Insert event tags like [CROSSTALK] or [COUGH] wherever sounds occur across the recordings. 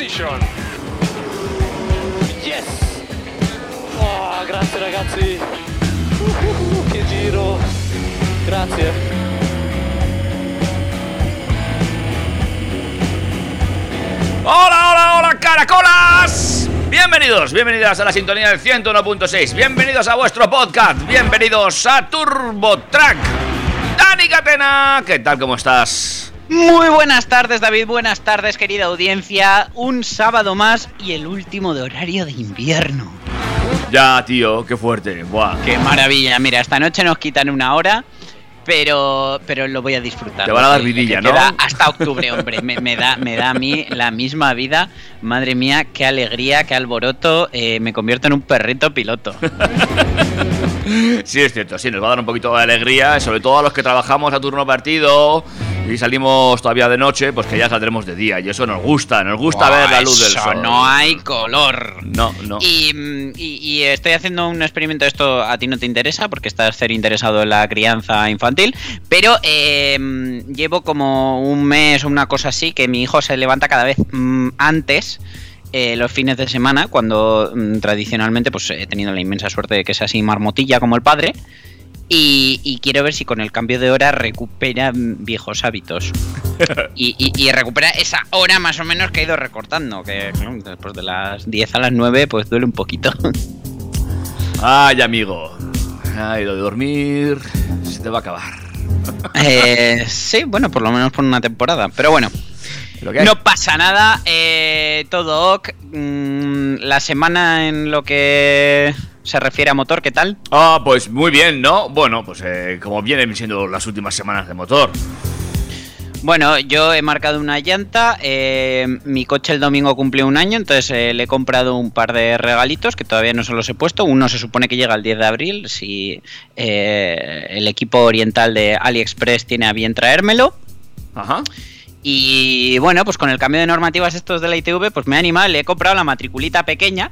Position. Yes! Oh, grazie ragazzi! Uh, che giro! Grazie! Hola, hola, hola, caracolas. Bienvenidos, bienvenidas a la sintonía del 101.6. Bienvenidos a vuestro podcast. Bienvenidos a Turbo Track. Dani Catena, ¿qué tal? ¿Cómo estás? Muy buenas tardes, David. Buenas tardes, querida audiencia. Un sábado más y el último de horario de invierno. Ya, tío, qué fuerte. Buah. Qué maravilla. Mira, esta noche nos quitan una hora, pero, pero lo voy a disfrutar. Te van a dar vidilla, ¿no? Hasta octubre, [LAUGHS] hombre. Me, me da, me da a mí la misma vida. Madre mía, qué alegría, qué alboroto. Eh, me convierto en un perrito piloto. [LAUGHS] Sí, es cierto, sí, nos va a dar un poquito de alegría, sobre todo a los que trabajamos a turno partido y salimos todavía de noche, pues que ya saldremos de día. Y eso nos gusta, nos gusta ver la luz del eso sol. No hay color. No, no. Y, y- y estoy haciendo un experimento, esto a ti no te interesa porque estás ser interesado en la crianza infantil, pero eh, llevo como un mes o una cosa así que mi hijo se levanta cada vez mm, antes. eh, los fines de semana, cuando mm, tradicionalmente pues he tenido la inmensa suerte de que sea así marmotilla como el padre, y, y quiero ver si con el cambio de hora recupera viejos hábitos. [LAUGHS] Y, y- y recupera esa hora más o menos que ha ido recortando. Que después de las 10 a las 9, pues duele un poquito. [LAUGHS] Ay, amigo. Ay, lo de dormir se te va a acabar. Eh, sí, bueno, por lo menos por una temporada. Pero bueno. No pasa nada. eh, todo ok. Mm, la semana en lo que se refiere a motor, ¿qué tal? Ah, pues muy bien, ¿no? Bueno, pues eh, como vienen siendo las últimas semanas de motor. Bueno, yo he marcado una llanta. eh, mi coche el domingo cumplió un año, entonces eh, le he comprado un par de regalitos que todavía no se los he puesto. Uno se supone que llega el 10 de abril, si el equipo oriental de AliExpress tiene a bien traérmelo. Ajá. Y bueno, pues con el cambio de normativas estos de la ITV, pues me he animado, le he comprado la matriculita pequeña,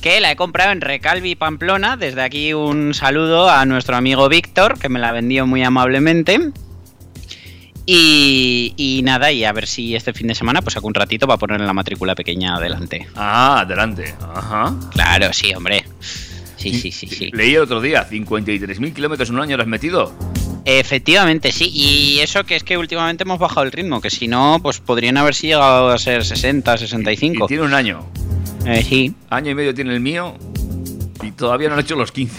que la he comprado en Recalvi Pamplona. Desde aquí un saludo a nuestro amigo Víctor, que me la vendió muy amablemente. Y, y nada, y a ver si este fin de semana pues saco un ratito para poner la matrícula pequeña adelante. Ah, adelante. Ajá. Claro, sí, hombre. Sí, sí, sí, sí. Leí el otro día, 53.000 kilómetros en un año lo has metido. Efectivamente, sí. Y eso que es que últimamente hemos bajado el ritmo, que si no, pues podrían haber si llegado a ser 60, Y 65. tiene un año. Eh, sí. Año y medio tiene el mío y todavía no han hecho los 15.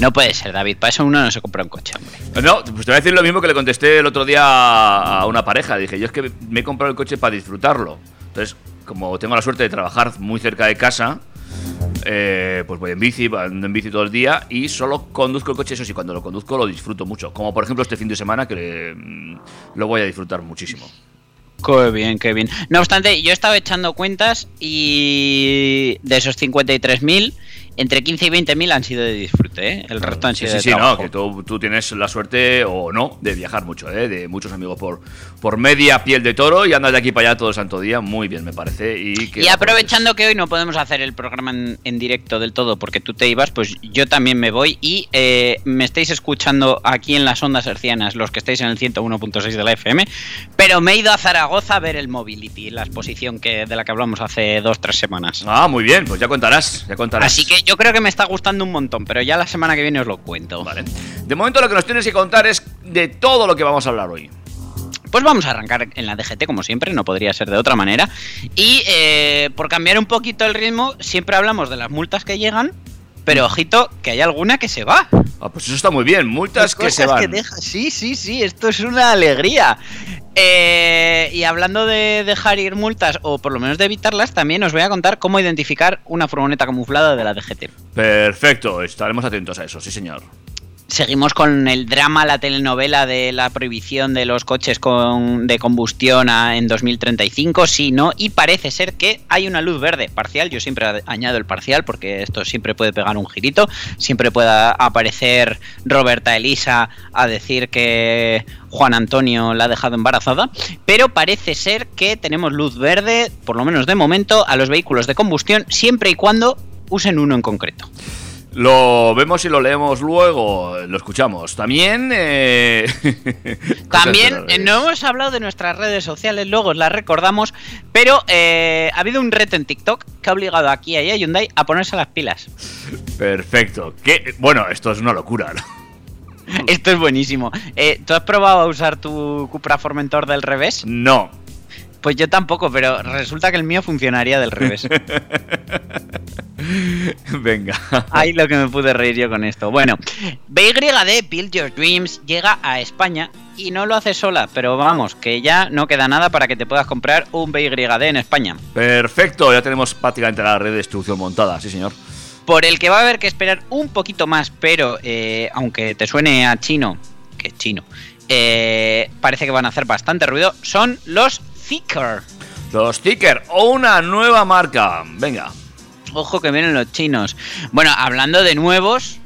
No puede ser, David. Para eso uno no se compra un coche, hombre. No, pues te voy a decir lo mismo que le contesté el otro día a una pareja. Dije, yo es que me he comprado el coche para disfrutarlo. Entonces, como tengo la suerte de trabajar muy cerca de casa, eh, pues voy en bici, ando en bici todo el día y solo conduzco el coche. Eso sí, cuando lo conduzco lo disfruto mucho. Como por ejemplo este fin de semana que mm, lo voy a disfrutar muchísimo. Qué bien, qué bien. No obstante, yo estaba echando cuentas y de esos 53.000, entre 15 y 20.000 han sido de disfrute, ¿eh? El resto han Sí, sido sí, de sí, no, trabajo. que tú, tú tienes la suerte o no de viajar mucho, ¿eh? de muchos amigos por, por media piel de toro y andas de aquí para allá todo el santo día. Muy bien, me parece. Y, que Y aprovechando que hoy no podemos hacer el programa en, en directo del todo porque tú te ibas, pues yo también me voy y eh, me estáis escuchando aquí en las ondas hercianas, los que estáis en el 101.6 de la FM, pero me he ido a Zaragoza a ver el Mobility, la exposición que, de la que hablamos hace dos, tres semanas. Ah, muy bien, pues ya contarás, ya contarás. Así que yo creo que me está gustando un montón, pero ya la semana que viene os lo cuento. Vale. De momento lo que nos tienes que contar es de todo lo que vamos a hablar hoy. Pues vamos a arrancar en la DGT como siempre, no podría ser de otra manera. Y eh, por cambiar un poquito el ritmo, siempre hablamos de las multas que llegan, pero ojito, que hay alguna que se va. Ah, pues eso está muy bien. Multas que se van. deja- Sí, sí, sí, esto es una alegría. Eh, y hablando de dejar ir multas, o por lo menos de evitarlas, también os voy a contar cómo identificar una furgoneta camuflada de la DGT. Perfecto, estaremos atentos a eso, sí señor. Seguimos con el drama, la telenovela de la prohibición de los coches de combustión a- en 2035, sí, no, y parece ser que hay una luz verde parcial, yo siempre añado el parcial porque esto siempre puede pegar un girito, siempre puede aparecer Roberta Elisa a decir que Juan Antonio la ha dejado embarazada, pero parece ser que tenemos luz verde, por lo menos de momento, a los vehículos de combustión, siempre y cuando usen uno en concreto. Lo vemos y lo leemos luego, lo escuchamos. También... eh, [LAUGHS] También eh, no hemos hablado de nuestras redes sociales, luego os las recordamos, pero eh, ha habido un reto en TikTok que ha obligado aquí a Hyundai a ponerse las pilas. Perfecto. ¿Qué? Bueno, esto es una locura, ¿no? [LAUGHS] Esto es buenísimo. Eh, ¿Tú has probado a usar tu Cupra Formentor del revés? No. Pues yo tampoco, pero resulta que el mío funcionaría del revés. [LAUGHS] Venga. Ahí lo que me pude reír yo con esto. Bueno, BYD Build Your Dreams llega a España y no lo hace sola, pero vamos, que ya no queda nada para que te puedas comprar un BYD en España. Perfecto, ya tenemos prácticamente la red de distribución montada, sí señor. por el que va a haber que esperar un poquito más, pero eh, aunque te suene a chino, que es chino, eh, parece que van a hacer bastante ruido, son los Thicker. Los stickers o una nueva marca. Venga. Ojo que vienen los chinos. Bueno, hablando de nuevos,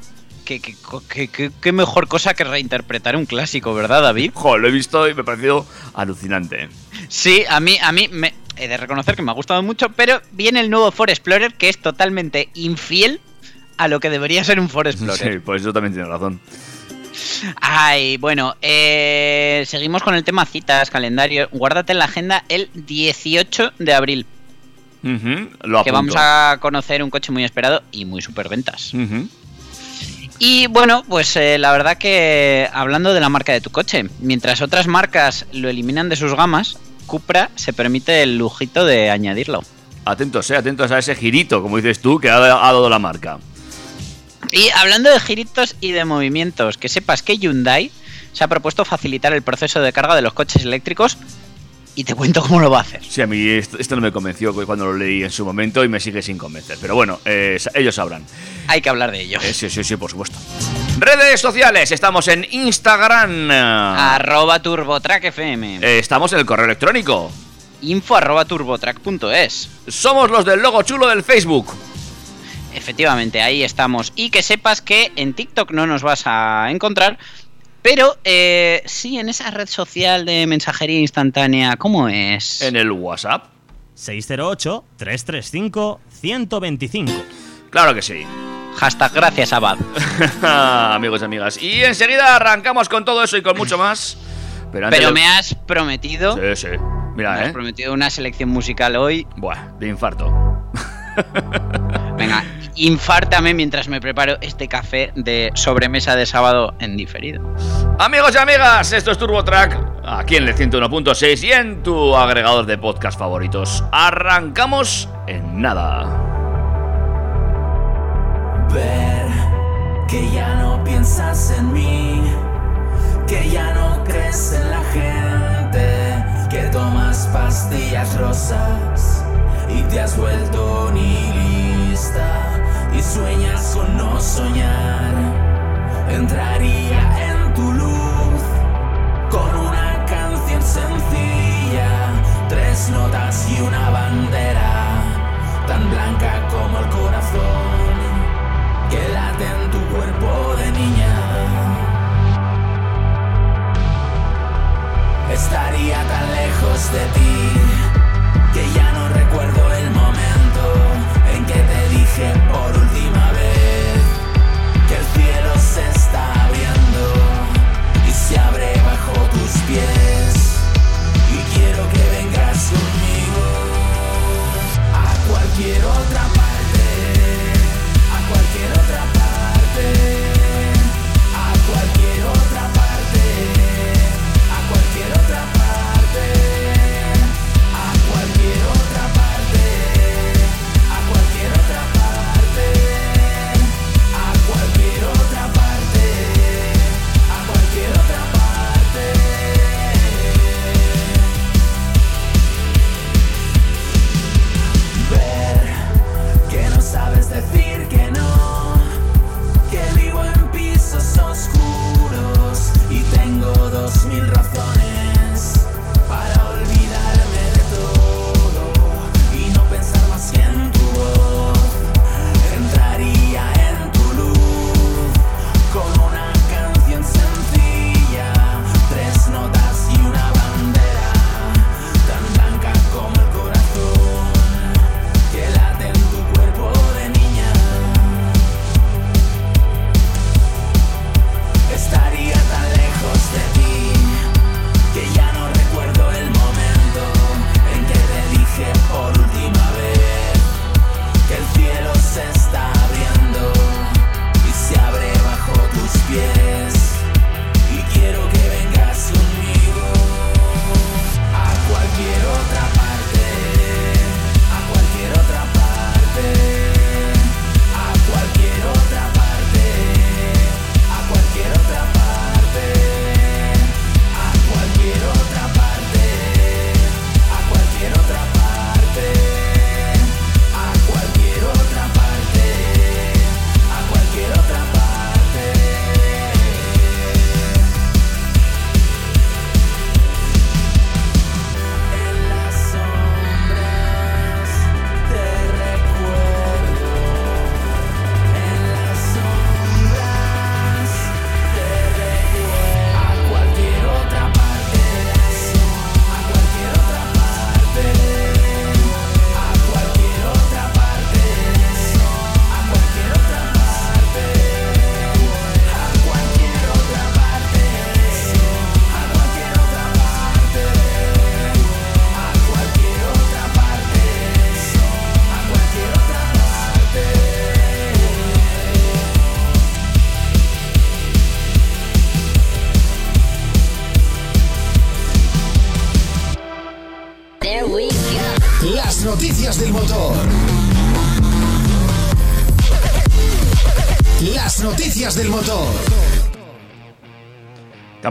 qué, qué- qué- qué- qué mejor cosa que reinterpretar un clásico, ¿verdad, David? Jo, lo he visto y me ha parecido alucinante. Sí, a mí, a mí me he de reconocer que me ha gustado mucho, pero viene el nuevo Ford Explorer que es totalmente infiel a lo que debería ser un Ford Explorer. Sí, pues eso también tiene razón. Ay, bueno, eh, seguimos con el tema citas, calendario. Guárdate en la agenda el 18 de abril, lo que vamos a conocer un coche muy esperado y muy superventas. Ujú. Y bueno, pues eh, la verdad que hablando de la marca de tu coche, mientras otras marcas lo eliminan de sus gamas, Cupra se permite el lujito de añadirlo. Atentos, eh, atentos a ese girito, como dices tú, que ha, ha dado la marca. Y hablando de giritos y de movimientos, que sepas que Hyundai se ha propuesto facilitar el proceso de carga de los coches eléctricos y te cuento cómo lo va a hacer. Sí, a mí esto, esto no me convenció cuando lo leí en su momento y me sigue sin convencer. Pero bueno, eh, ellos sabrán. Hay que hablar de ello. Eh, sí, sí, sí, por supuesto. Redes sociales, estamos en Instagram. Arroba TurboTrack FM. Eh, estamos en el correo electrónico. Info arroba turbotrack.es. Somos los del logo chulo del Facebook. Efectivamente, ahí estamos. Y que sepas que en TikTok no nos vas a encontrar, pero eh, sí en esa red social de mensajería instantánea, ¿cómo es? En el WhatsApp. 608-335-125. Claro que sí. Hashtag gracias Abad. [LAUGHS] Amigos y amigas. Y enseguida arrancamos con todo eso y con mucho más. Pero, antes Pero de- me has prometido, Sí, sí. me Mira, has eh. prometido una selección musical hoy. Buah, de infarto. Venga, [LAUGHS] infártame mientras me preparo este café de sobremesa de sábado en diferido. Amigos y amigas, esto es Turbo Track, aquí en el 101.6 y en tu agregador de podcast favoritos. Arrancamos en nada. Ver que ya no piensas en mí, que ya no crees en la gente, que tomas pastillas rosas y te has vuelto Entraría en tu luz con una canción sencilla, tres notas y una bandera tan blanca como el corazón que late en tu cuerpo de niña. Estaría tan lejos de ti que ya no recuerdo el momento en que te dije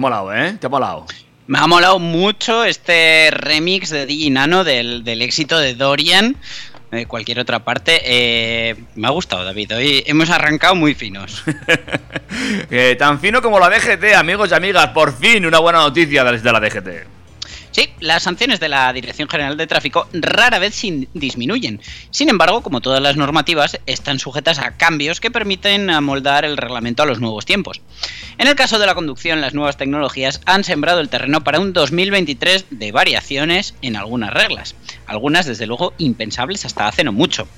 molado, ¿eh? Te ha molado. Me ha molado mucho este remix de DJ Nano del, del éxito de Dorian. De cualquier otra parte. Eh, me ha gustado, David. Hoy hemos arrancado muy finos. [LAUGHS] Eh, tan fino como la DGT, amigos y amigas. Por fin una buena noticia desde la DGT. Sí, las sanciones de la Dirección General de Tráfico rara vez disminuyen. Sin embargo, como todas las normativas, están sujetas a cambios que permiten amoldar el reglamento a los nuevos tiempos. En el caso de la conducción, las nuevas tecnologías han sembrado el terreno para un 2023 de variaciones en algunas reglas. Algunas, desde luego, impensables hasta hace no mucho.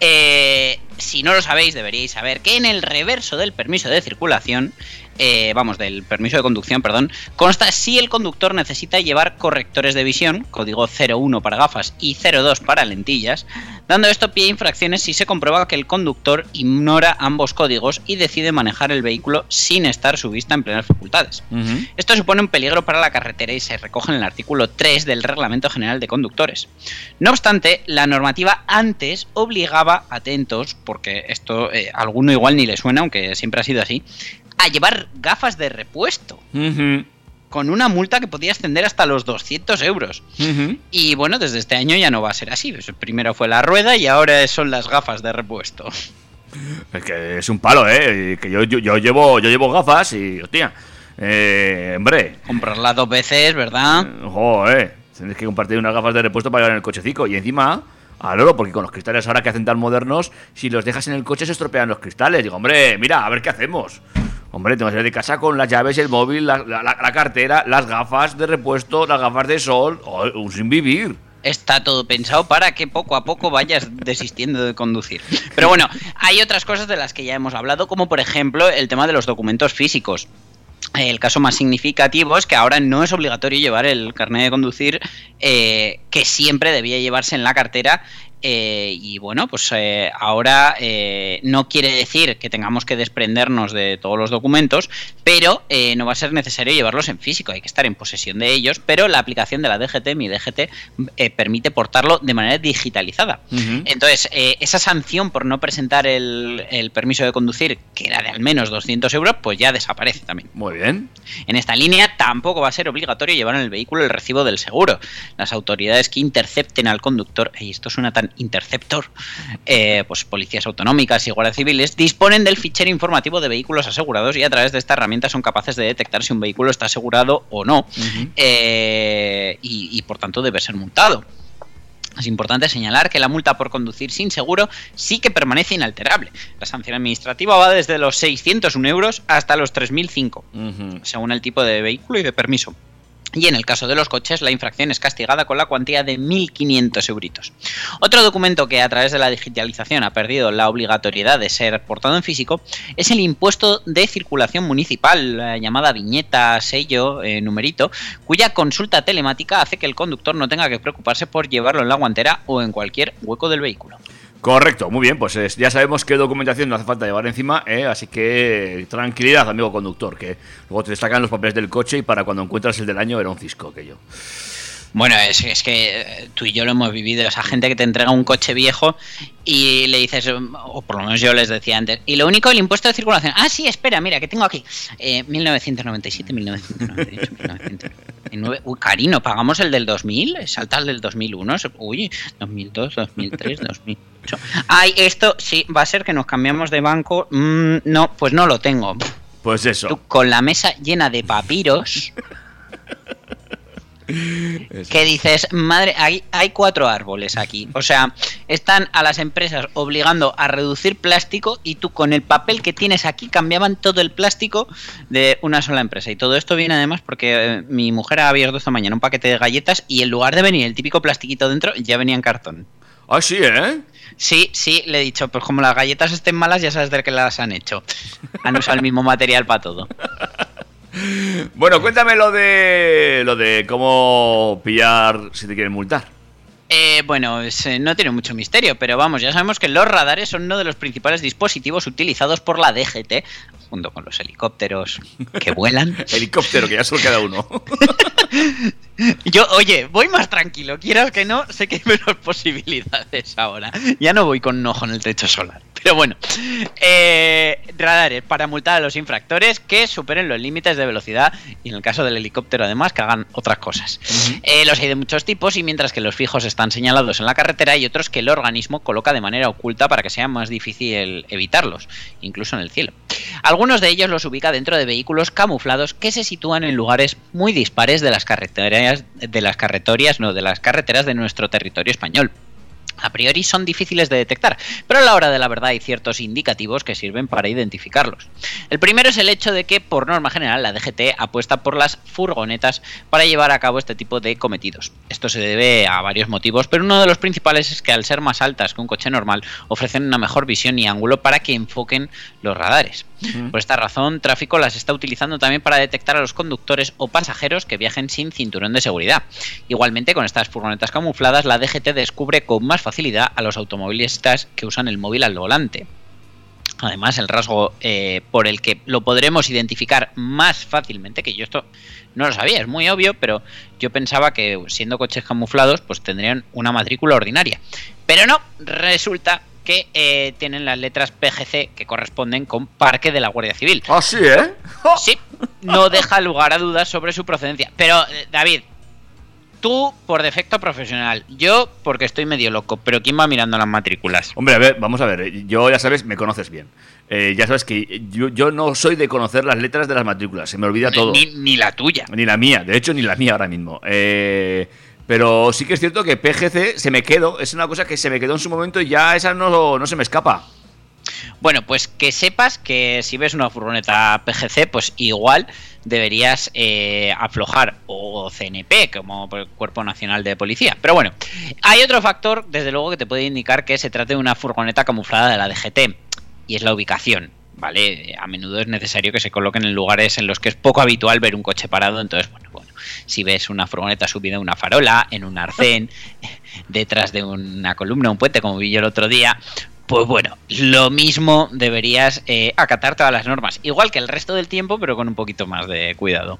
Eh, si no lo sabéis, deberíais saber que en el reverso del permiso de circulación, eh, vamos, del permiso de conducción, perdón, consta si el conductor necesita llevar correctores de visión, código 01 para gafas y 02 para lentillas, dando esto pie a infracciones si se comprueba que el conductor ignora ambos códigos y decide manejar el vehículo sin estar su vista en plenas facultades. Esto supone un peligro para la carretera y se recoge en el artículo 3 del Reglamento General de Conductores. No obstante, la normativa antes obligaba, atentos, porque esto eh, a alguno igual ni le suena, aunque siempre ha sido así, a llevar gafas de repuesto, con una multa que podía ascender hasta los 200 euros. Y bueno, desde este año ya no va a ser así. Pues Primero fue la rueda y ahora son las gafas de repuesto. Es que es un palo, ¿eh? Que yo, yo, yo llevo, yo llevo gafas y, hostia, eh, hombre, Comprarla dos veces, ¿verdad? joder, tienes que compartir unas gafas de repuesto para llevar en el cochecico. Y encima, al oro, porque con los cristales ahora que hacen tan modernos, si los dejas en el coche se estropean los cristales. Digo, hombre, mira, a ver qué hacemos. Hombre, tengo que salir de casa con las llaves, el móvil, la, cartera, las gafas de repuesto, las gafas de sol, un sin vivir. Está todo pensado para que poco a poco vayas desistiendo de conducir. Pero bueno, hay otras cosas de las que ya hemos hablado, como por ejemplo el tema de los documentos físicos. El caso más significativo es que ahora no es obligatorio llevar el carnet de conducir eh, que siempre debía llevarse en la cartera. Eh, y bueno, pues eh, ahora eh, no quiere decir que tengamos que desprendernos de todos los documentos, pero eh, no va a ser necesario llevarlos en físico, hay que estar en posesión de ellos, pero la aplicación de la DGT, mi DGT, eh, permite portarlo de manera digitalizada. Entonces, esa sanción por no presentar el, el permiso de conducir, que era de al menos 200 euros, pues ya desaparece también. Muy bien. En esta línea tampoco va a ser obligatorio llevar en el vehículo el recibo del seguro. Las autoridades que intercepten al conductor, y esto suena tan interceptor, eh, pues policías autonómicas y guardias civiles, disponen del fichero informativo de vehículos asegurados y a través de esta herramienta son capaces de detectar si un vehículo está asegurado o no. Eh, y, y por tanto debe ser multado. Es importante señalar que la multa por conducir sin seguro sí que permanece inalterable. La sanción administrativa va desde los 601 euros hasta los 3.005 Ujú. según el tipo de vehículo y de permiso. Y en el caso de los coches, la infracción es castigada con la cuantía de 1.500 euritos. Otro documento que a través de la digitalización ha perdido la obligatoriedad de ser portado en físico es el impuesto de circulación municipal, la llamada viñeta, sello, eh, numerito, cuya consulta telemática hace que el conductor no tenga que preocuparse por llevarlo en la guantera o en cualquier hueco del vehículo. Correcto, muy bien, pues es- ya sabemos qué documentación no hace falta llevar encima, ¿eh? así que tranquilidad, amigo conductor, que luego te destacan los papeles del coche y para cuando encuentras el del año era un cisco aquello. Bueno, es, es que eh, tú y yo lo hemos vivido. Esa gente que te entrega un coche viejo y le dices, o por lo menos yo les decía antes, y lo único, el impuesto de circulación. Ah, sí, espera, mira, que tengo aquí. Eh, 1997, 1998, 1999. Uy, Carino, ¿pagamos el del 2000? ¿Salta el del 2001? Uy, 2002, 2003, 2008. Ay, esto sí, va a ser que nos cambiamos de banco. Mm, no, pues no lo tengo. Pues eso. Tú con la mesa llena de papiros. Que dices, madre, hay, hay cuatro árboles aquí. O sea, están a las empresas obligando a reducir plástico y tú con el papel que tienes aquí cambiaban todo el plástico de una sola empresa. Y todo esto viene además porque eh, mi mujer ha abierto esta mañana un paquete de galletas y en lugar de venir el típico plastiquito dentro, ya venía en cartón. Ah, sí, ¿eh? Sí, sí, le he dicho, pues como las galletas estén malas, ya sabes de qué las han hecho. Han usado el mismo material para todo. [LAUGHS] Bueno, cuéntame lo de lo de cómo pillar si te quieren multar. Eh, bueno, eh, no tiene mucho misterio, pero vamos, ya sabemos que los radares son uno de los principales dispositivos utilizados por la DGT, junto con los helicópteros que vuelan. [LAUGHS] Helicóptero, que ya solo queda uno. [LAUGHS] Yo, oye, voy más tranquilo, quieras que no, sé que hay menos [LAUGHS] posibilidades ahora. Ya no voy con un ojo en el techo solar. Pero bueno, eh, radares para multar a los infractores que superen los límites de velocidad y en el caso del helicóptero además que hagan otras cosas. Eh, los hay de muchos tipos y mientras que los fijos están señalados en la carretera hay otros que el organismo coloca de manera oculta para que sea más difícil evitarlos, incluso en el cielo. Algunos de ellos los ubica dentro de vehículos camuflados que se sitúan en lugares muy dispares de las carreteras, de las no, de las carreteras de nuestro territorio español. A priori son difíciles de detectar, pero a la hora de la verdad hay ciertos indicativos que sirven para identificarlos. El primero es el hecho de que, por norma general, la DGT apuesta por las furgonetas para llevar a cabo este tipo de cometidos. Esto se debe a varios motivos, pero uno de los principales es que al ser más altas que un coche normal, ofrecen una mejor visión y ángulo para que enfoquen los radares. Por esta razón, tráfico las está utilizando también para detectar a los conductores o pasajeros que viajen sin cinturón de seguridad. Igualmente, con estas furgonetas camufladas, la DGT descubre con más facilidad a los automovilistas que usan el móvil al volante. Además, el rasgo eh, por el que lo podremos identificar más fácilmente, que yo esto no lo sabía, es muy obvio, pero yo pensaba que siendo coches camuflados, pues tendrían una matrícula ordinaria. Pero no, resulta que eh, tienen las letras PGC que corresponden con Parque de la Guardia Civil. Ah, sí, ¿eh? Sí, no deja lugar a dudas sobre su procedencia. Pero, eh, David, tú por defecto profesional, yo porque estoy medio loco, pero ¿quién va mirando las matrículas? Hombre, a ver, vamos a ver. eh, Yo, ya sabes, me conoces bien. Eh, ya sabes que yo, yo no soy de conocer las letras de las matrículas. Se me olvida todo. Ni, ni la tuya. Ni la mía, de hecho, ni la mía ahora mismo. Eh, pero sí que es cierto que PGC se me quedó, es una cosa que se me quedó en su momento y ya esa no, no se me escapa. Bueno, pues que sepas que si ves una furgoneta PGC, pues igual deberías eh, aflojar o CNP como Cuerpo Nacional de Policía. Pero bueno, hay otro factor, desde luego, que te puede indicar que se trata de una furgoneta camuflada de la DGT y es la ubicación. ¿Vale? A menudo es necesario que se coloquen en lugares en los que es poco habitual ver un coche parado. Entonces, bueno, bueno, si ves una furgoneta subida en una farola, en un arcén, [LAUGHS] detrás de una columna, un puente, como vi yo el otro día, pues bueno, lo mismo deberías eh, acatar todas las normas, igual que el resto del tiempo, pero con un poquito más de cuidado.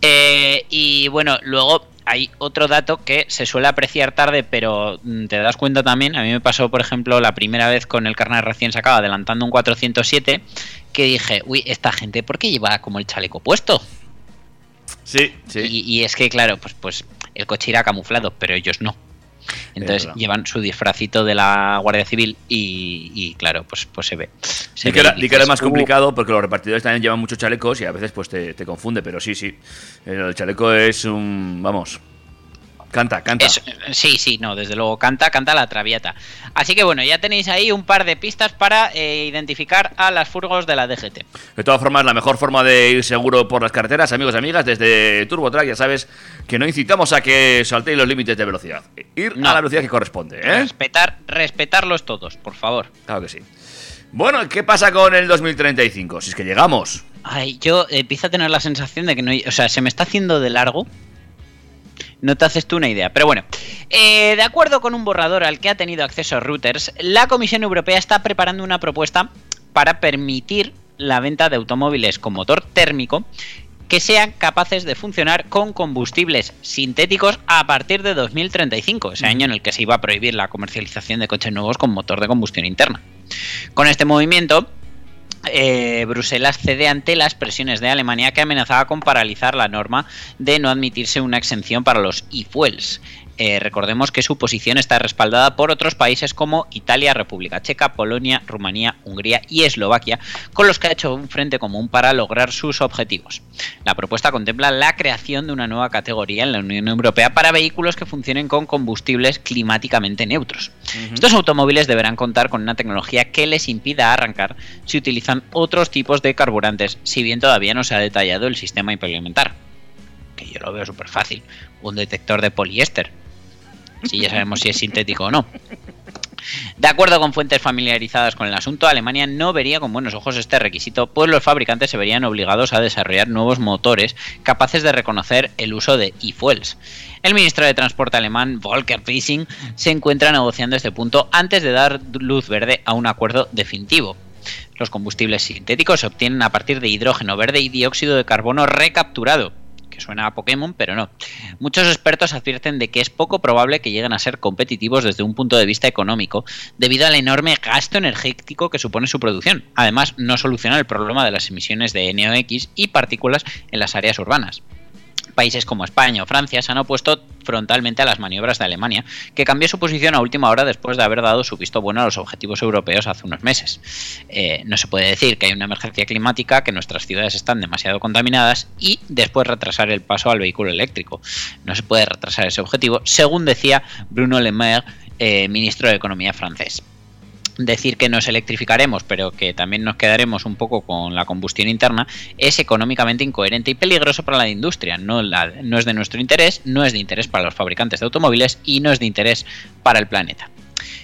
Eh, y bueno, luego hay otro dato que se suele apreciar tarde, pero mm, te das cuenta también. A mí me pasó, por ejemplo, la primera vez con el carnet recién sacado, adelantando un 407, que dije, uy, esta gente, ¿por qué lleva como el chaleco puesto? Sí, sí. Y, y es que, claro, pues, pues el coche irá camuflado, pero ellos no. Entonces llevan su disfracito de la Guardia Civil y, y, claro, pues, pues se ve. Se que, era, y que era dices, más complicado porque los repartidores también llevan muchos chalecos y a veces pues te, te confunde, pero sí, sí. El chaleco es un. Vamos. Canta, canta. Eso, sí, sí, no, desde luego canta, canta la traviata. Así que bueno, ya tenéis ahí un par de pistas para eh, identificar a las furgos de la DGT. De todas formas, la mejor forma de ir seguro por las carreteras, amigos y amigas, desde TurboTrack, ya sabes que no incitamos a que saltéis los límites de velocidad. Ir No. a la velocidad que corresponde, ¿eh? Respetar, respetarlos todos, por favor. Claro que sí. Bueno, ¿qué pasa con el 2035? Si es que llegamos. Ay, yo empiezo a tener la sensación de que no o sea, se me está haciendo de largo. No te haces tú una idea. Pero bueno, eh, de acuerdo con un borrador al que ha tenido acceso Reuters, la Comisión Europea está preparando una propuesta para permitir la venta de automóviles con motor térmico que sean capaces de funcionar con combustibles sintéticos a partir de 2035, ese año en el que se iba a prohibir la comercialización de coches nuevos con motor de combustión interna. Con este movimiento, eh, Bruselas cede ante las presiones de Alemania que amenazaba con paralizar la norma de no admitirse una exención para los e-fuels. Eh, recordemos que su posición está respaldada por otros países como Italia, República Checa, Polonia, Rumanía, Hungría y Eslovaquia, con los que ha hecho un frente común para lograr sus objetivos. La propuesta contempla la creación de una nueva categoría en la Unión Europea para vehículos que funcionen con combustibles climáticamente neutros. Estos automóviles deberán contar con una tecnología que les impida arrancar si utilizan otros tipos de carburantes, si bien todavía no se ha detallado el sistema a implementar. Que yo lo veo súper fácil. Un detector de poliéster. Si ya sabemos si es sintético o no. De acuerdo con fuentes familiarizadas con el asunto, Alemania no vería con buenos ojos este requisito, pues los fabricantes se verían obligados a desarrollar nuevos motores capaces de reconocer el uso de e-fuels. El ministro de Transporte alemán, Volker Wissing, se encuentra negociando este punto antes de dar luz verde a un acuerdo definitivo. Los combustibles sintéticos se obtienen a partir de hidrógeno verde y dióxido de carbono recapturado, que suena a Pokémon, pero no. Muchos expertos advierten de que es poco probable que lleguen a ser competitivos desde un punto de vista económico, debido al enorme gasto energético que supone su producción. Además, no soluciona el problema de las emisiones de NOx y partículas en las áreas urbanas. Países como España o Francia se han opuesto frontalmente a las maniobras de Alemania, que cambió su posición a última hora después de haber dado su visto bueno a los objetivos europeos hace unos meses. Eh, no se puede decir que hay una emergencia climática, que nuestras ciudades están demasiado contaminadas y después retrasar el paso al vehículo eléctrico. No se puede retrasar ese objetivo, según decía Bruno Le Maire, eh, ministro de Economía francés decir que nos electrificaremos, pero que también nos quedaremos un poco con la combustión interna, es económicamente incoherente y peligroso para la industria. No, es de nuestro interés, no es de interés para los fabricantes de automóviles y no es de interés para el planeta.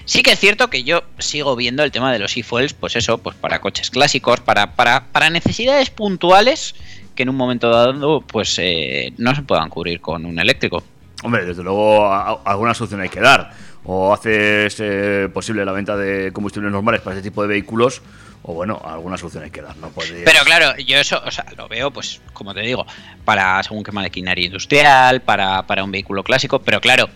Sí que es cierto que yo sigo viendo el tema de los e-fuels, pues eso, pues para coches clásicos, para, para, para necesidades puntuales que en un momento dado pues eh, no se puedan cubrir con un eléctrico. Hombre, desde luego alguna solución hay que dar. O haces eh, posible la venta de combustibles normales para este tipo de vehículos, o bueno, alguna solución hay que dar. No Pero claro, yo eso, o sea, lo veo, pues, como te digo, para según qué maquinaria industrial, para, para un vehículo clásico, pero claro,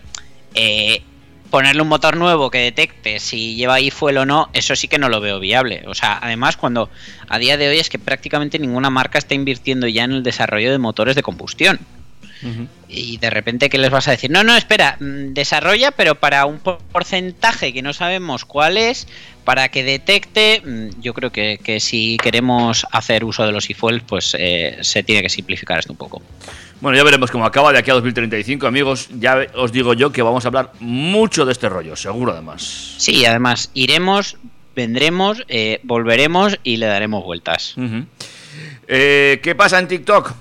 eh, ponerle un motor nuevo que detecte si lleva ahí fuel o no, eso sí que no lo veo viable. O sea, además, cuando a día de hoy es que prácticamente ninguna marca está invirtiendo ya en el desarrollo de motores de combustión. Y de repente, ¿qué les vas a decir? No, no, espera, mm, desarrolla, pero para un por- porcentaje que no sabemos cuál es, para que detecte. mm, Yo creo que, que si queremos hacer uso de los e-fuels, pues eh, se tiene que simplificar esto un poco. Bueno, ya veremos cómo acaba de aquí a 2035, amigos. Ya os digo yo que vamos a hablar mucho de este rollo, seguro además. Sí, además, iremos, vendremos, eh, volveremos y le daremos vueltas. Eh, ¿Qué pasa en TikTok?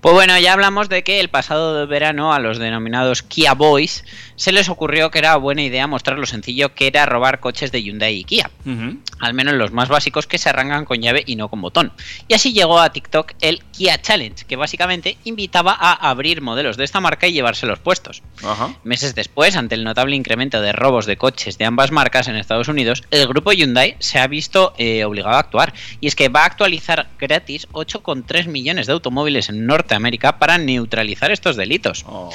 Pues bueno, ya hablamos de que el pasado verano a los denominados Kia Boys se les ocurrió que era buena idea mostrar lo sencillo que era robar coches de Hyundai y Kia. Al menos los más básicos que se arrancan con llave y no con botón. Y así llegó a TikTok el Kia Challenge, que básicamente invitaba a abrir modelos de esta marca y llevárselos puestos. Ajá. Meses después, ante el notable incremento de robos de coches de ambas marcas en Estados Unidos, el grupo Hyundai se ha visto eh, obligado a actuar. Y es que va a actualizar gratis 8,3 millones de automóviles en Norteamérica para neutralizar estos delitos. Oh.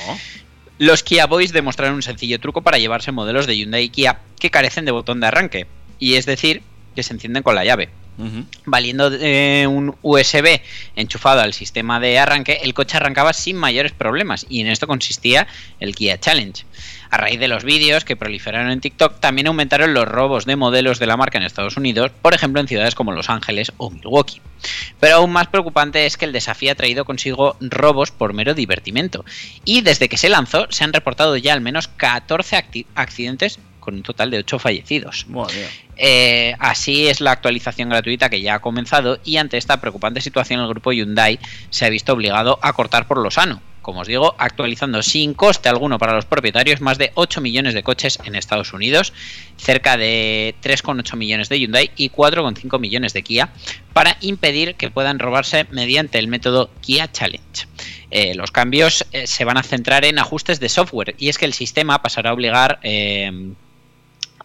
Los Kia Boys demostraron un sencillo truco para llevarse modelos de Hyundai y Kia que carecen de botón de arranque, y es decir, que se encienden con la llave. Valiendo un USB enchufado al sistema de arranque, el coche arrancaba sin mayores problemas y en esto consistía el Kia Challenge. A raíz de los vídeos que proliferaron en TikTok, también aumentaron los robos de modelos de la marca en Estados Unidos, por ejemplo en ciudades como Los Ángeles o Milwaukee. Pero aún más preocupante es que el desafío ha traído consigo robos por mero divertimento. Y desde que se lanzó, se han reportado ya al menos 14 acti- accidentes con un total de 8 fallecidos. Eh, así es la actualización gratuita que ya ha comenzado y ante esta preocupante situación el grupo Hyundai se ha visto obligado a cortar por lo sano. Como os digo, actualizando sin coste alguno para los propietarios más de 8 millones de coches en Estados Unidos, cerca de 3,8 millones de Hyundai y 4,5 millones de Kia, para impedir que puedan robarse mediante el método Kia Challenge. Eh, los cambios eh, se van a centrar en ajustes de software y es que el sistema pasará a obligar eh,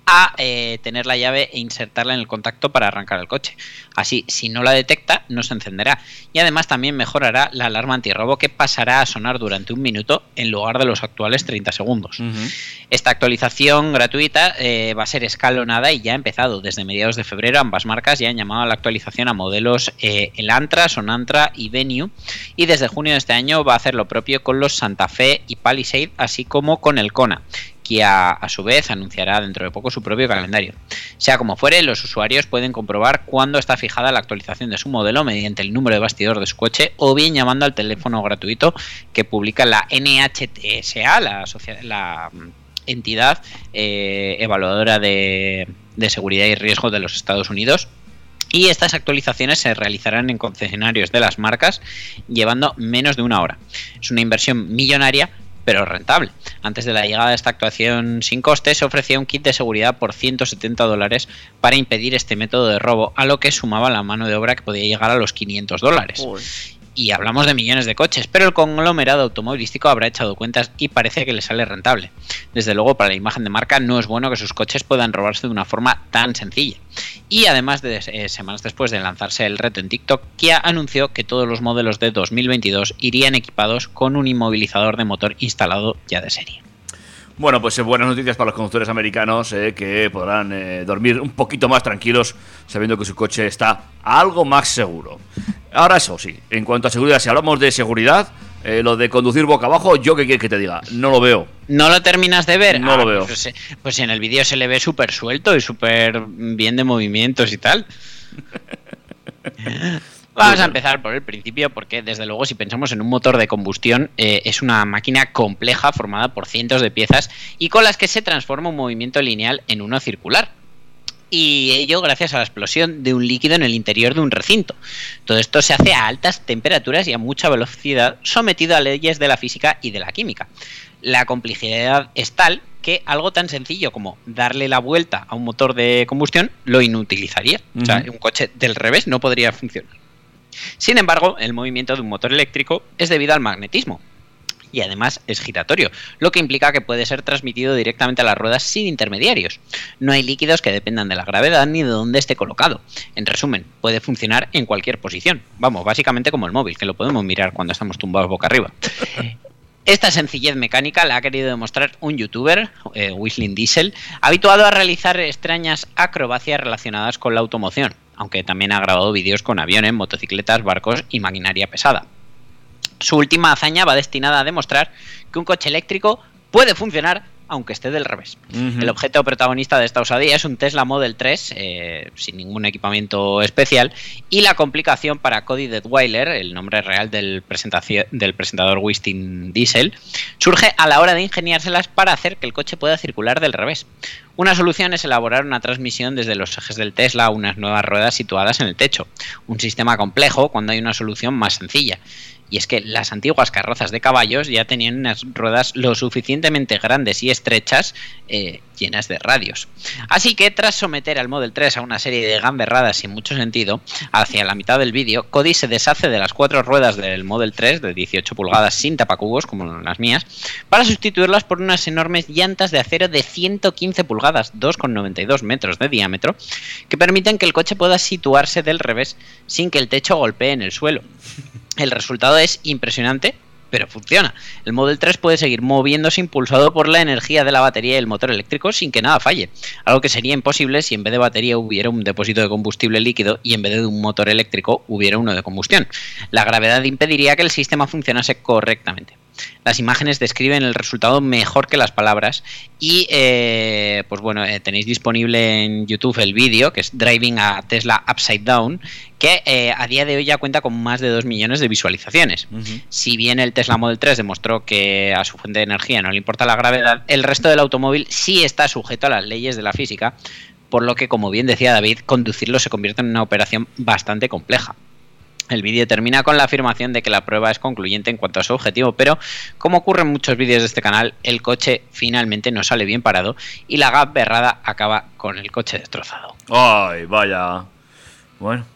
a eh, tener la llave e insertarla en el contacto para arrancar el coche. Así, si no la detecta, no se encenderá. Y además también mejorará la alarma antirrobo que pasará a sonar durante un minuto en lugar de los actuales 30 segundos. Esta actualización gratuita eh, va a ser escalonada y ya ha empezado. Desde mediados de febrero ambas marcas ya han llamado a la actualización a modelos eh, el Antra, Sonantra y Venue. Y desde junio de este año va a hacer lo propio con los Santa Fe y Palisade, así como con el Kona. A su vez anunciará dentro de poco su propio calendario. Sea como fuere, los usuarios pueden comprobar cuándo está fijada la actualización de su modelo mediante el número de bastidor de su coche o bien llamando al teléfono gratuito que publica la NHTSA, la mm, entidad eh, evaluadora de, de seguridad y riesgo de los Estados Unidos. Y estas actualizaciones se realizarán en concesionarios de las marcas llevando menos de una hora. Es una inversión millonaria pero rentable. Antes de la llegada de esta actuación sin coste, se ofrecía un kit de seguridad por 170 dólares para impedir este método de robo, a lo que sumaba la mano de obra que podía llegar a los 500 dólares. Y hablamos de millones de coches, pero el conglomerado automovilístico habrá echado cuentas y parece que le sale rentable. Desde luego, para la imagen de marca no es bueno que sus coches puedan robarse de una forma tan sencilla. Y además, de eh, semanas después de lanzarse el reto en TikTok, Kia anunció que todos los modelos de 2022 irían equipados con un inmovilizador de motor instalado ya de serie. Bueno, pues eh, buenas noticias para los conductores americanos eh, que podrán eh, dormir un poquito más tranquilos sabiendo que su coche está algo más seguro. Ahora eso sí, en cuanto a seguridad, si hablamos de seguridad, eh, lo de conducir boca abajo, yo qué quieres que te diga, no lo veo. ¿No lo terminas de ver? No lo veo. Pues, pues en el vídeo se le ve súper suelto y súper bien de movimientos y tal. [LAUGHS] Vamos a empezar por el principio porque desde luego si pensamos en un motor de combustión eh, es una máquina compleja formada por cientos de piezas y con las que se transforma un movimiento lineal en uno circular. Y ello gracias a la explosión de un líquido en el interior de un recinto. Todo esto se hace a altas temperaturas y a mucha velocidad sometido a leyes de la física y de la química. La complejidad es tal que algo tan sencillo como darle la vuelta a un motor de combustión lo inutilizaría. O sea, un coche del revés no podría funcionar. Sin embargo, el movimiento de un motor eléctrico es debido al magnetismo y además es giratorio, lo que implica que puede ser transmitido directamente a las ruedas sin intermediarios. No hay líquidos que dependan de la gravedad ni de dónde esté colocado. En resumen, puede funcionar en cualquier posición. Vamos, básicamente como el móvil, que lo podemos mirar cuando estamos tumbados boca arriba. [LAUGHS] Esta sencillez mecánica la ha querido demostrar un youtuber, eh, Whistling Diesel, habituado a realizar extrañas acrobacias relacionadas con la automoción, aunque también ha grabado vídeos con aviones, motocicletas, barcos y maquinaria pesada. Su última hazaña va destinada a demostrar que un coche eléctrico puede funcionar aunque esté del revés. El objeto protagonista de esta osadía es un Tesla Model 3 eh, sin ningún equipamiento especial y la complicación para Cody Detweiler, el nombre real del, del presentador Wisting Diesel, surge a la hora de ingeniárselas para hacer que el coche pueda circular del revés. Una solución es elaborar una transmisión desde los ejes del Tesla a unas nuevas ruedas situadas en el techo. Un sistema complejo cuando hay una solución más sencilla. Y es que las antiguas carrozas de caballos ya tenían unas ruedas lo suficientemente grandes y estrechas eh, llenas de radios. Así que tras someter al Model 3 a una serie de gamberradas sin mucho sentido, hacia la mitad del vídeo, Cody se deshace de las cuatro ruedas del Model 3 de 18 pulgadas sin tapacubos, como las mías, para sustituirlas por unas enormes llantas de acero de 115 pulgadas, 2,92 metros de diámetro, que permiten que el coche pueda situarse del revés sin que el techo golpee en el suelo. El resultado es impresionante, pero funciona. El Model 3 puede seguir moviéndose impulsado por la energía de la batería y el motor eléctrico sin que nada falle, algo que sería imposible si en vez de batería hubiera un depósito de combustible líquido y en vez de un motor eléctrico hubiera uno de combustión. La gravedad impediría que el sistema funcionase correctamente. Las imágenes describen el resultado mejor que las palabras y eh, pues bueno, eh, tenéis disponible en YouTube el vídeo que es Driving a Tesla Upside Down que eh, a día de hoy ya cuenta con más de 2 millones de visualizaciones. Si bien el Tesla Model 3 demostró que a su fuente de energía no le importa la gravedad, el resto del automóvil sí está sujeto a las leyes de la física, por lo que, como bien decía David, conducirlo se convierte en una operación bastante compleja. El vídeo termina con la afirmación de que la prueba es concluyente en cuanto a su objetivo, pero como ocurre en muchos vídeos de este canal, el coche finalmente no sale bien parado y la berrada acaba con el coche destrozado. Ay, vaya. Bueno,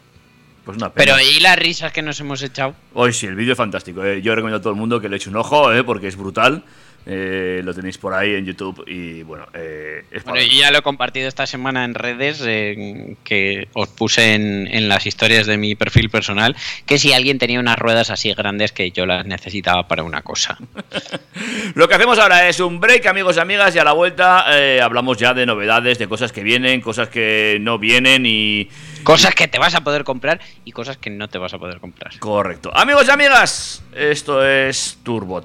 pues una pena. Pero ¿y las risas que nos hemos echado? Hoy sí, el vídeo es fantástico. eh. Yo recomiendo a todo el mundo que le eche un ojo, eh, porque es brutal. Eh, lo tenéis por ahí en YouTube y bueno, eh, es Bueno, yo ya lo he compartido esta semana en redes, eh, que os puse en, en las historias de mi perfil personal, que si alguien tenía unas ruedas así grandes que yo las necesitaba para una cosa. [LAUGHS] Lo que hacemos ahora es un break, amigos y amigas, y a la vuelta eh, hablamos ya de novedades, de cosas que vienen, cosas que no vienen y... Cosas que te vas a poder comprar y cosas que no te vas a poder comprar. Correcto. Amigos y amigas, esto es Turbo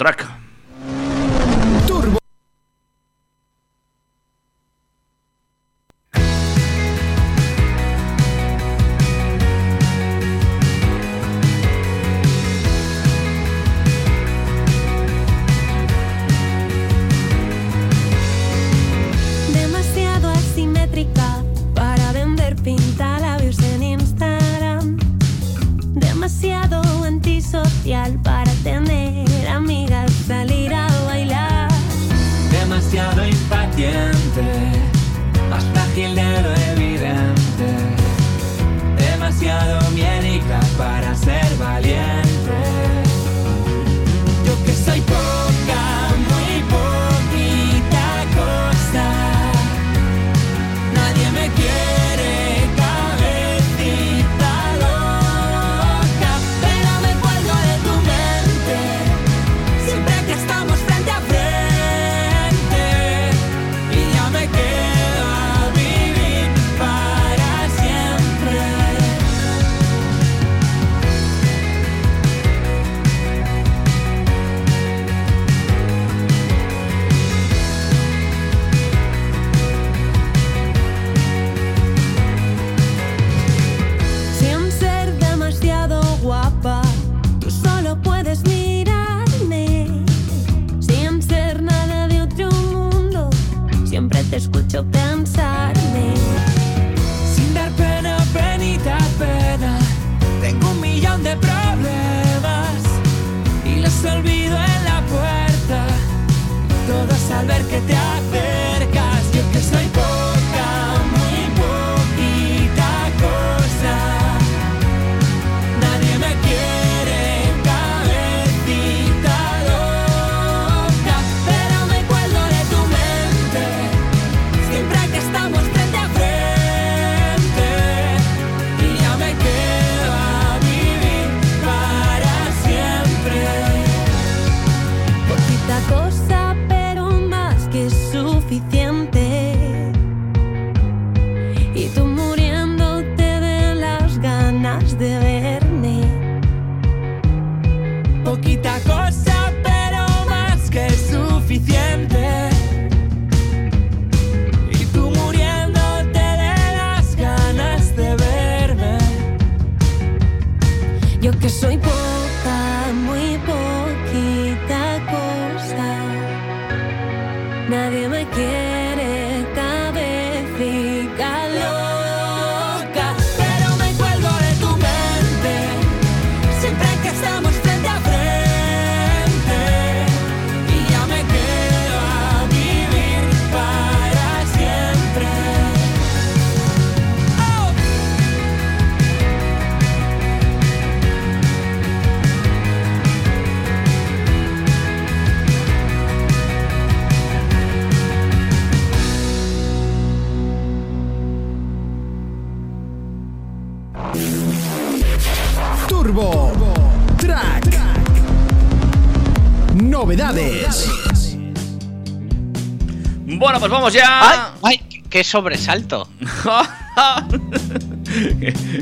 vamos ya. ¡Ay! ¡Qué sobresalto! [LAUGHS]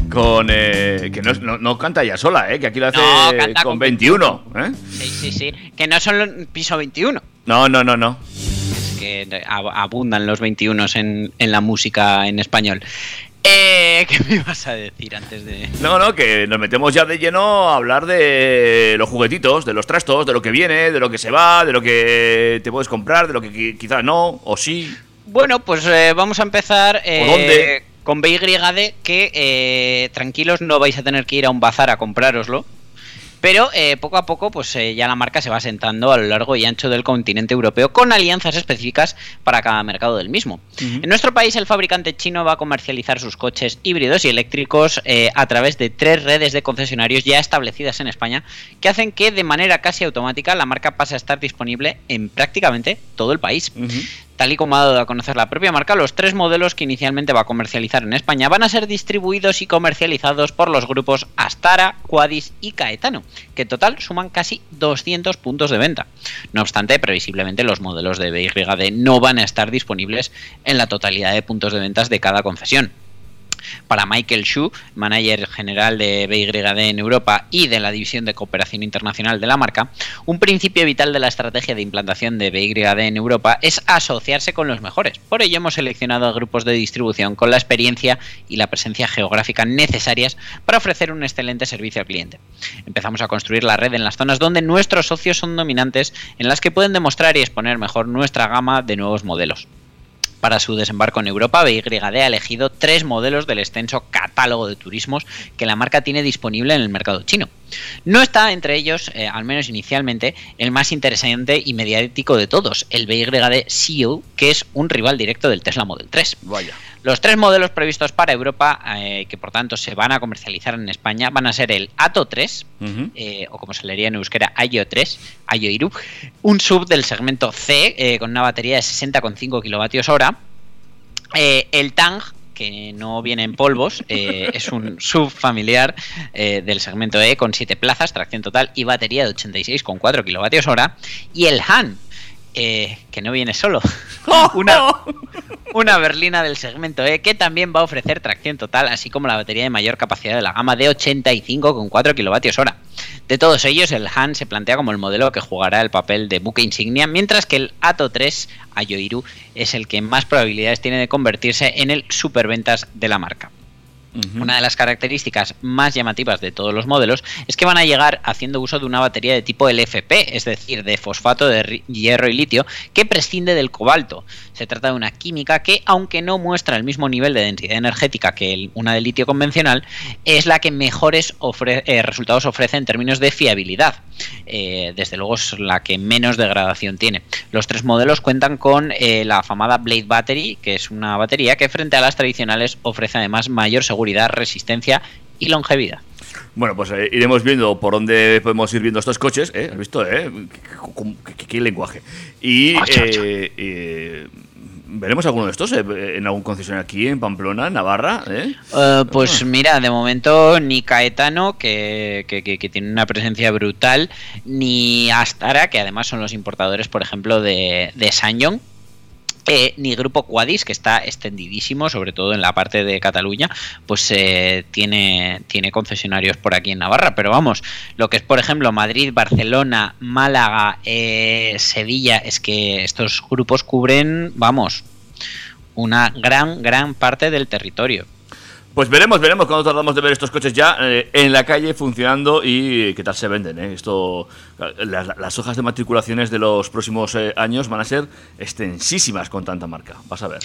con. eh, que no, no- no canta ella sola, ¿eh? Que aquí lo hace No, con con 21. ¿eh? Sí, sí, sí. Que no son los- piso 21. No, no, no, no. Es que ab- abundan los 21 en, en la música en español. Eh, [LAUGHS] ¿Qué me ibas a decir antes de.? No, no, que nos metemos ya de lleno a hablar de los juguetitos, de los trastos, de lo que viene, de lo que se va, de lo que te puedes comprar, de lo que qui- quizás no, o sí. Bueno, pues eh, vamos a empezar eh, dónde? con BYD, que eh, tranquilos, no vais a tener que ir a un bazar a comprároslo. Pero eh, poco a poco, pues eh, ya la marca se va sentando a lo largo y ancho del continente europeo con alianzas específicas para cada mercado del mismo. En nuestro país, el fabricante chino va a comercializar sus coches híbridos y eléctricos eh, a través de tres redes de concesionarios ya establecidas en España, que hacen que de manera casi automática la marca pase a estar disponible en prácticamente todo el país. Tal y como ha dado a conocer la propia marca, los tres modelos que inicialmente va a comercializar en España van a ser distribuidos y comercializados por los grupos Astara, Quadis y Caetano, que en total suman casi 200 puntos de venta. No obstante, previsiblemente los modelos de BYD no van a estar disponibles en la totalidad de puntos de ventas de cada concesión. Para Michael Shu, manager general de BYD en Europa y de la división de cooperación internacional de la marca, un principio vital de la estrategia de implantación de BYD en Europa es asociarse con los mejores. Por ello hemos seleccionado grupos de distribución con la experiencia y la presencia geográfica necesarias para ofrecer un excelente servicio al cliente. Empezamos a construir la red en las zonas donde nuestros socios son dominantes, en las que pueden demostrar y exponer mejor nuestra gama de nuevos modelos. Para su desembarco en Europa, BYD ha elegido tres modelos del extenso catálogo de turismos que la marca tiene disponible en el mercado chino. No está entre ellos, eh, al menos inicialmente, el más interesante y mediático de todos, el BYD Seal, que es un rival directo del Tesla Model 3. Vaya. Los tres modelos previstos para Europa, eh, que por tanto se van a comercializar en España, van a ser el Ato 3, Ujú. eh, o como se leería en euskera, Ayo 3, Ayo Iru, un sub del segmento C eh, con una batería de 60,5 kilovatios hora, el Tang, que no viene en polvos, eh, es un sub familiar eh, del segmento E con 7 plazas, tracción total y batería de 86,4 kilovatios hora, y el Han, eh, que no viene solo, [LAUGHS] [LAUGHS] una, [LAUGHS] una berlina del segmento E que también va a ofrecer tracción total, así como la batería de mayor capacidad de la gama de 85,4 kilovatios hora. De todos ellos, el Han se plantea como el modelo que jugará el papel de buque insignia, mientras que el Ato 3 Ayoiru es el que más probabilidades tiene de convertirse en el superventas de la marca. Una de las características más llamativas de todos los modelos es que van a llegar haciendo uso de una batería de tipo LFP, es decir, de fosfato de hierro y litio, que prescinde del cobalto. Se trata de una química que, aunque no muestra el mismo nivel de densidad energética que el- una de litio convencional, es la que mejores ofre- eh, resultados ofrece en términos de fiabilidad. Eh, desde luego es la que menos degradación tiene. Los tres modelos cuentan con eh, la afamada Blade Battery, que es una batería que frente a las tradicionales ofrece además mayor seguridad, resistencia y longevidad. Bueno, pues eh, iremos viendo por dónde podemos ir viendo estos coches, ¿eh? ¿Has visto, eh? ¿Qué, qué- qué- qué lenguaje? Y veremos alguno de estos eh, en algún concesionario aquí en Pamplona, en Navarra, ¿eh? Eh, pues mira, de momento ni Caetano, que, que- tiene una presencia brutal, ni Astara, que además son los importadores, por ejemplo, de, de Sanyong, eh, ni Grupo Quadis, que está extendidísimo, sobre todo en la parte de Cataluña, pues eh, tiene, tiene concesionarios por aquí en Navarra. Pero vamos, lo que es, por ejemplo, Madrid, Barcelona, Málaga, eh, Sevilla, es que estos grupos cubren, vamos, una gran, gran parte del territorio. Pues veremos, veremos cuando tardamos de ver estos coches ya eh, en la calle funcionando y qué tal se venden. ¿eh? Esto, las, hojas de matriculaciones de los próximos eh, años van a ser extensísimas con tanta marca. Vas a ver.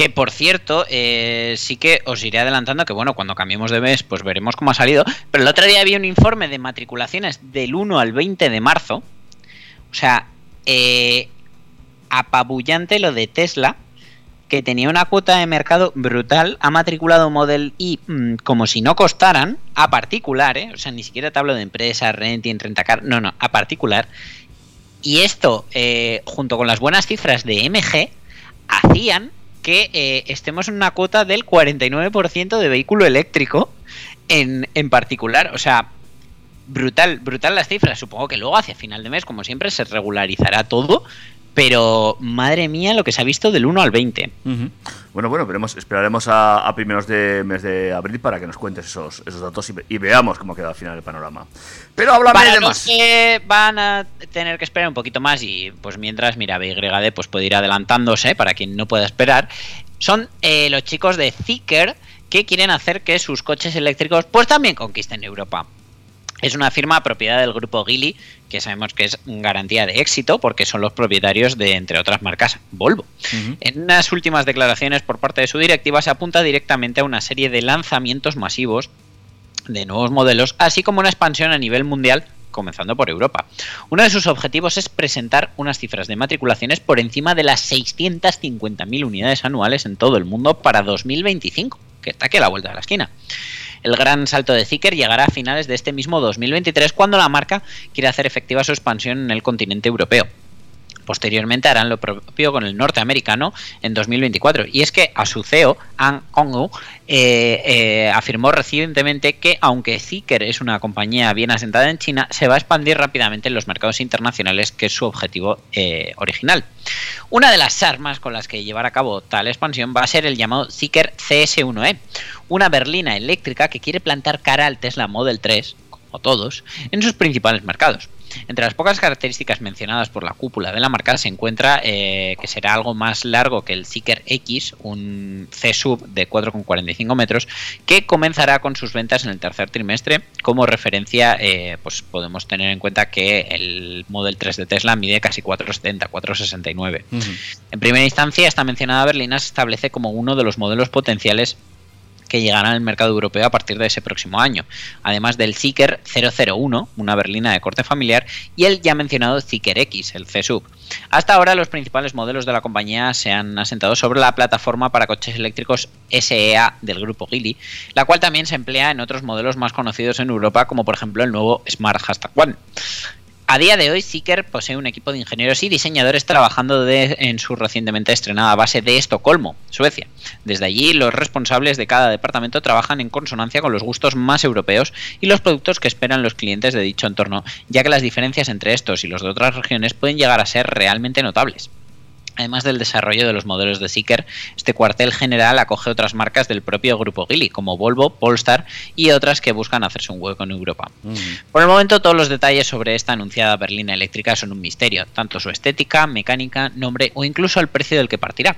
Que por cierto, eh, sí que os iré adelantando que bueno, cuando cambiemos de mes, pues veremos cómo ha salido. Pero el otro día había un informe de matriculaciones del 1 al 20 de marzo. O sea, eh, apabullante lo de Tesla, que tenía una cuota de mercado brutal, ha matriculado Model I mm, como si no costaran, a particular, ¿eh? o sea, ni siquiera te hablo de empresa, renting, rentacar, no, no, a particular. Y esto, eh, junto con las buenas cifras de MG, hacían que eh, estemos en una cuota del 49% de vehículo eléctrico en, en particular. O sea, brutal, brutal las cifras. Supongo que luego hacia final de mes, como siempre, se regularizará todo. Pero madre mía lo que se ha visto del 1 al 20. Bueno, bueno, veremos, esperaremos a, a primeros de mes de abril para que nos cuentes esos, esos datos y, ve- y veamos cómo queda al final el panorama. Pero háblame Para de los más. que van a tener que esperar un poquito más y pues mientras, mira, BYD pues puede ir adelantándose para quien no pueda esperar, son eh, los chicos de Zeekr que quieren hacer que sus coches eléctricos pues también conquisten Europa. Es una firma propiedad del grupo Geely, que sabemos que es garantía de éxito porque son los propietarios de, entre otras marcas, Volvo. En unas últimas declaraciones por parte de su directiva se apunta directamente a una serie de lanzamientos masivos de nuevos modelos, así como una expansión a nivel mundial, comenzando por Europa. Uno de sus objetivos es presentar unas cifras de matriculaciones por encima de las 650.000 unidades anuales en todo el mundo para 2025, que está aquí a la vuelta de la esquina. El gran salto de Zeekr llegará a finales de este mismo 2023 cuando la marca quiere hacer efectiva su expansión en el continente europeo. Posteriormente harán lo propio con el norteamericano en 2024. Y es que a su CEO, An Hongwu, eh, eh, afirmó recientemente que aunque Zeekr es una compañía bien asentada en China, se va a expandir rápidamente en los mercados internacionales, que es su objetivo eh, original. Una de las armas con las que llevar a cabo tal expansión va a ser el llamado Zeekr CS1E, una berlina eléctrica que quiere plantar cara al Tesla Model 3, como todos, en sus principales mercados. Entre las pocas características mencionadas por la cúpula de la marca se encuentra eh, que será algo más largo que el Zeekr X, un C-Sub de 4,45 metros, que comenzará con sus ventas en el tercer trimestre. Como referencia, eh, pues podemos tener en cuenta que el Model 3 de Tesla mide casi 4,70, 4,69. En primera instancia, esta mencionada berlina se establece como uno de los modelos potenciales que llegará al mercado europeo a partir de ese próximo año, además del Zeekr 001, una berlina de corte familiar, y el ya mencionado Zeekr X, el C-Sub. Hasta ahora los principales modelos de la compañía se han asentado sobre la plataforma para coches eléctricos SEA del grupo Geely, la cual también se emplea en otros modelos más conocidos en Europa, como por ejemplo el nuevo Smart Hashtag One. A día de hoy, Seeker posee un equipo de ingenieros y diseñadores trabajando en su recientemente estrenada base de Estocolmo, Suecia. Desde allí, los responsables de cada departamento trabajan en consonancia con los gustos más europeos y los productos que esperan los clientes de dicho entorno, ya que las diferencias entre estos y los de otras regiones pueden llegar a ser realmente notables. Además del desarrollo de los modelos de Seeker, este cuartel general acoge otras marcas del propio grupo Geely, como Volvo, Polestar y otras que buscan hacerse un hueco en Europa. Por el momento, todos los detalles sobre esta anunciada berlina eléctrica son un misterio, tanto su estética, mecánica, nombre o incluso el precio del que partirá.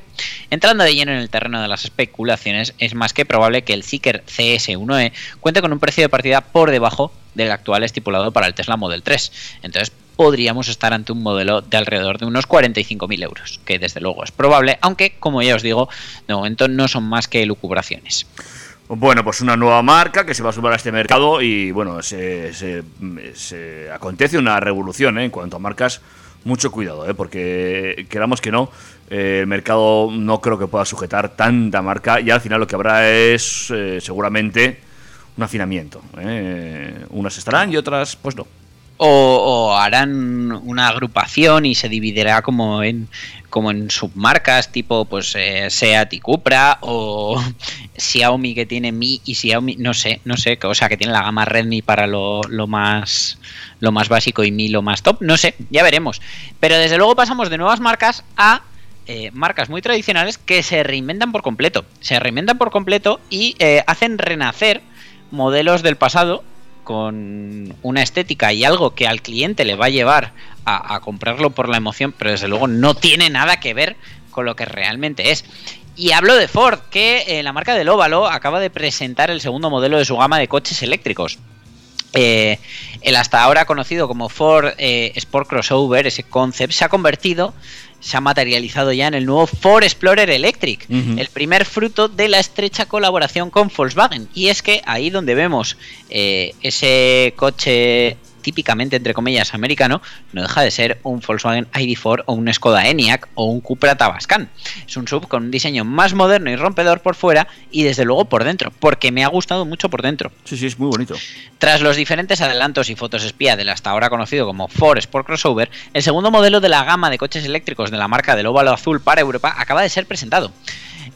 Entrando de lleno en el terreno de las especulaciones, es más que probable que el Seeker CS1E cuente con un precio de partida por debajo del actual estipulado para el Tesla Model 3. Entonces, podríamos estar ante un modelo de alrededor de unos 45.000 euros, que desde luego es probable, aunque, como ya os digo, de momento no son más que lucubraciones. Bueno, pues una nueva marca que se va a sumar a este mercado y bueno, se, se- acontece una revolución ¿eh? en cuanto a marcas. Mucho cuidado, ¿eh? porque queramos que no, eh, el mercado no creo que pueda sujetar tanta marca y al final lo que habrá es eh, seguramente un afinamiento. Unas estarán y otras pues no. O, harán una agrupación y se dividirá como en como en submarcas tipo pues eh, Seat y Cupra o [LAUGHS] Xiaomi que tiene Mi y Xiaomi no sé no sé o sea que tiene la gama Redmi para lo, lo más lo más básico y Mi lo más top no sé ya veremos. Pero desde luego pasamos de nuevas marcas a eh, marcas muy tradicionales que se reinventan por completo se reinventan por completo y eh, hacen renacer modelos del pasado con una estética y algo que al cliente le va a llevar a, comprarlo por la emoción, pero desde luego no tiene nada que ver con lo que realmente es. Y hablo de Ford, que eh, la marca del óvalo acaba de presentar el segundo modelo de su gama de coches eléctricos. Eh, el hasta ahora conocido como Ford eh, Sport Crossover, ese concept, se ha convertido, se ha materializado ya en el nuevo Ford Explorer Electric, el primer fruto de la estrecha colaboración con Volkswagen. Y es que ahí donde vemos eh, ese coche típicamente, entre comillas, americano, no deja de ser un Volkswagen ID4 o un Skoda Enyaq o un Cupra Tabascan. Es un sub con un diseño más moderno y rompedor por fuera y desde luego por dentro, porque me ha gustado mucho por dentro. Sí, sí, es muy bonito. Tras los diferentes adelantos y fotos espía del hasta ahora conocido como Ford Sport Crossover, el segundo modelo de la gama de coches eléctricos de la marca del óvalo azul para Europa acaba de ser presentado.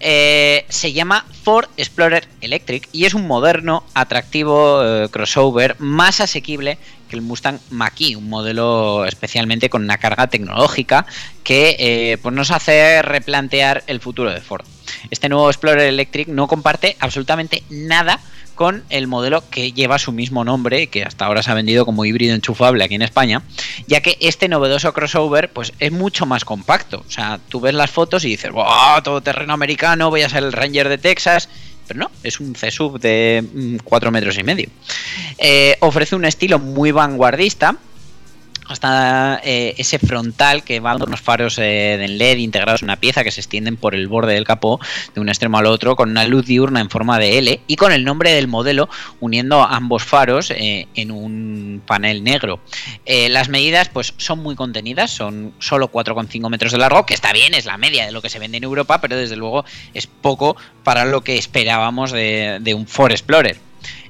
Eh, se llama Ford Explorer Electric y es un moderno, atractivo eh, crossover más asequible que el Mustang Mach-E, un modelo especialmente con una carga tecnológica que eh, pues nos hace replantear el futuro de Ford. Este nuevo Explorer Electric no comparte absolutamente nada con el modelo que lleva su mismo nombre, que hasta ahora se ha vendido como híbrido enchufable aquí en España, ya que este novedoso crossover pues es mucho más compacto. O sea, tú ves las fotos y dices, ¡wow! Todo terreno americano, voy a ser el Ranger de Texas. Pero no, es un C-Sub de 4 metros y medio. Eh, ofrece un estilo muy vanguardista, hasta eh, ese frontal que va con unos faros eh, de LED integrados en una pieza que se extienden por el borde del capó de un extremo al otro con una luz diurna en forma de L y con el nombre del modelo uniendo ambos faros eh, en un panel negro. Las medidas pues son muy contenidas, son solo 4,5 metros de largo, que está bien, es la media de lo que se vende en Europa, pero desde luego es poco para lo que esperábamos de, de un Ford Explorer.